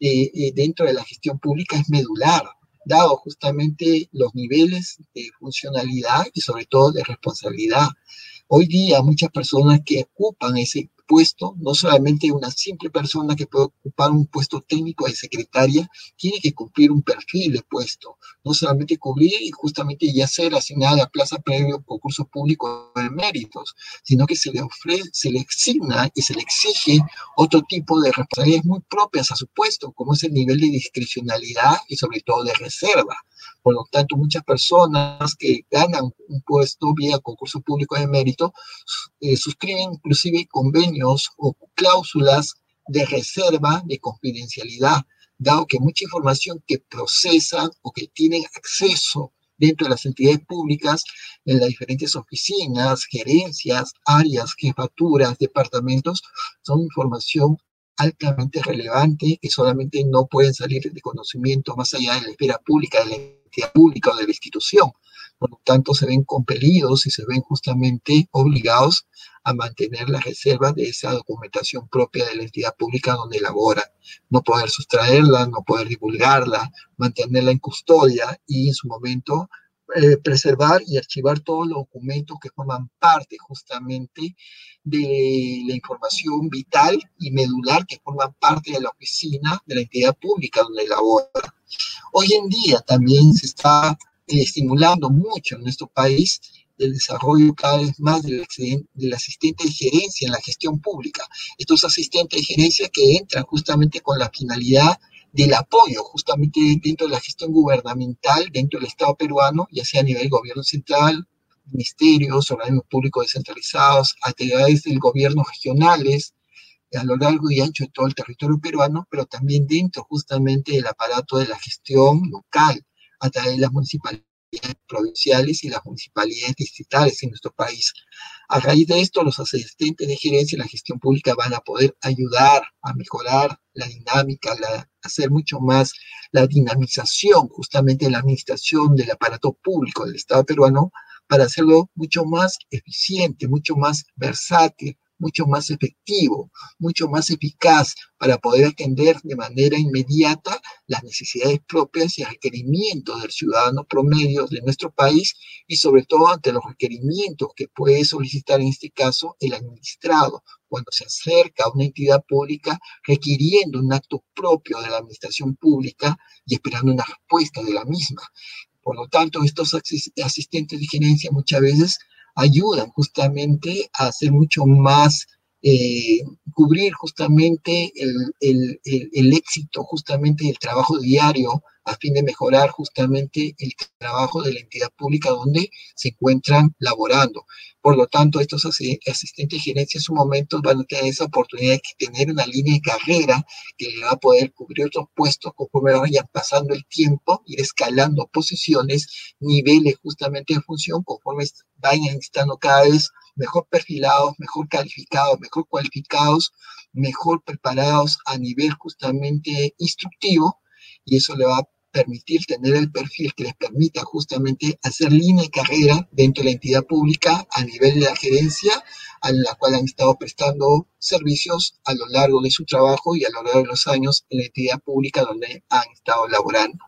eh, eh, dentro de la gestión pública es medular, dado justamente los niveles de funcionalidad y sobre todo de responsabilidad. Hoy día muchas personas que ocupan ese puesto, no solamente una simple persona que puede ocupar un puesto técnico de secretaria, tiene que cumplir un perfil de puesto, no solamente cubrir y justamente ya ser asignada a la plaza previo concurso público de méritos, sino que se le ofrece, se le asigna y se le exige otro tipo de responsabilidades muy propias a su puesto, como es el nivel de discrecionalidad y sobre todo de reserva. Por lo tanto, muchas personas que ganan un puesto vía concurso público de mérito eh, suscriben inclusive convenios o cláusulas de reserva de confidencialidad, dado que mucha información que procesan o que tienen acceso dentro de las entidades públicas, en las diferentes oficinas, gerencias, áreas, jefaturas, departamentos, son información altamente relevante que solamente no pueden salir de conocimiento más allá de la esfera pública, de la entidad pública o de la institución. Por lo tanto, se ven compelidos y se ven justamente obligados a mantener la reserva de esa documentación propia de la entidad pública donde labora. No poder sustraerla, no poder divulgarla, mantenerla en custodia y en su momento eh, preservar y archivar todos los documentos que forman parte justamente de la información vital y medular que forman parte de la oficina de la entidad pública donde labora. Hoy en día también se está estimulando mucho en nuestro país el desarrollo cada vez más del, asistente de gerencia en la gestión pública. Estos asistentes de gerencia que entran justamente con la finalidad del apoyo justamente dentro de la gestión gubernamental, dentro del Estado peruano, ya sea a nivel gobierno central, ministerios, organismos públicos descentralizados, actividades del gobierno regionales, a lo largo y ancho de todo el territorio peruano, pero también dentro justamente del aparato de la gestión local, a través de las municipalidades provinciales y las municipalidades distritales en nuestro país. A raíz de esto, los asistentes de gerencia y la gestión pública van a poder ayudar a mejorar la dinámica, la, hacer mucho más la dinamización justamente de la administración del aparato público del Estado peruano para hacerlo mucho más eficiente, mucho más versátil, mucho más efectivo, mucho más eficaz para poder atender de manera inmediata las necesidades propias y requerimientos del ciudadano promedio de nuestro país y sobre todo ante los requerimientos que puede solicitar en este caso el administrado cuando se acerca a una entidad pública requiriendo un acto propio de la administración pública y esperando una respuesta de la misma. Por lo tanto, estos asistentes de gerencia muchas veces ayudan justamente a hacer mucho más eh, cubrir justamente el, el, éxito justamente del trabajo diario a fin de mejorar justamente el trabajo de la entidad pública donde se encuentran laborando. Por lo tanto, estos asistentes de gerencia en su momento van a tener esa oportunidad de tener una línea de carrera que le va a poder cubrir otros puestos conforme vayan pasando el tiempo, ir escalando posiciones, niveles justamente de función conforme vayan estando cada vez mejor perfilados, mejor calificados, mejor cualificados, mejor preparados a nivel justamente instructivo y eso le va a permitir tener el perfil que les permita justamente hacer línea de carrera dentro de la entidad pública a nivel de la gerencia a la cual han estado prestando servicios a lo largo de su trabajo y a lo largo de los años en la entidad pública donde han estado laborando.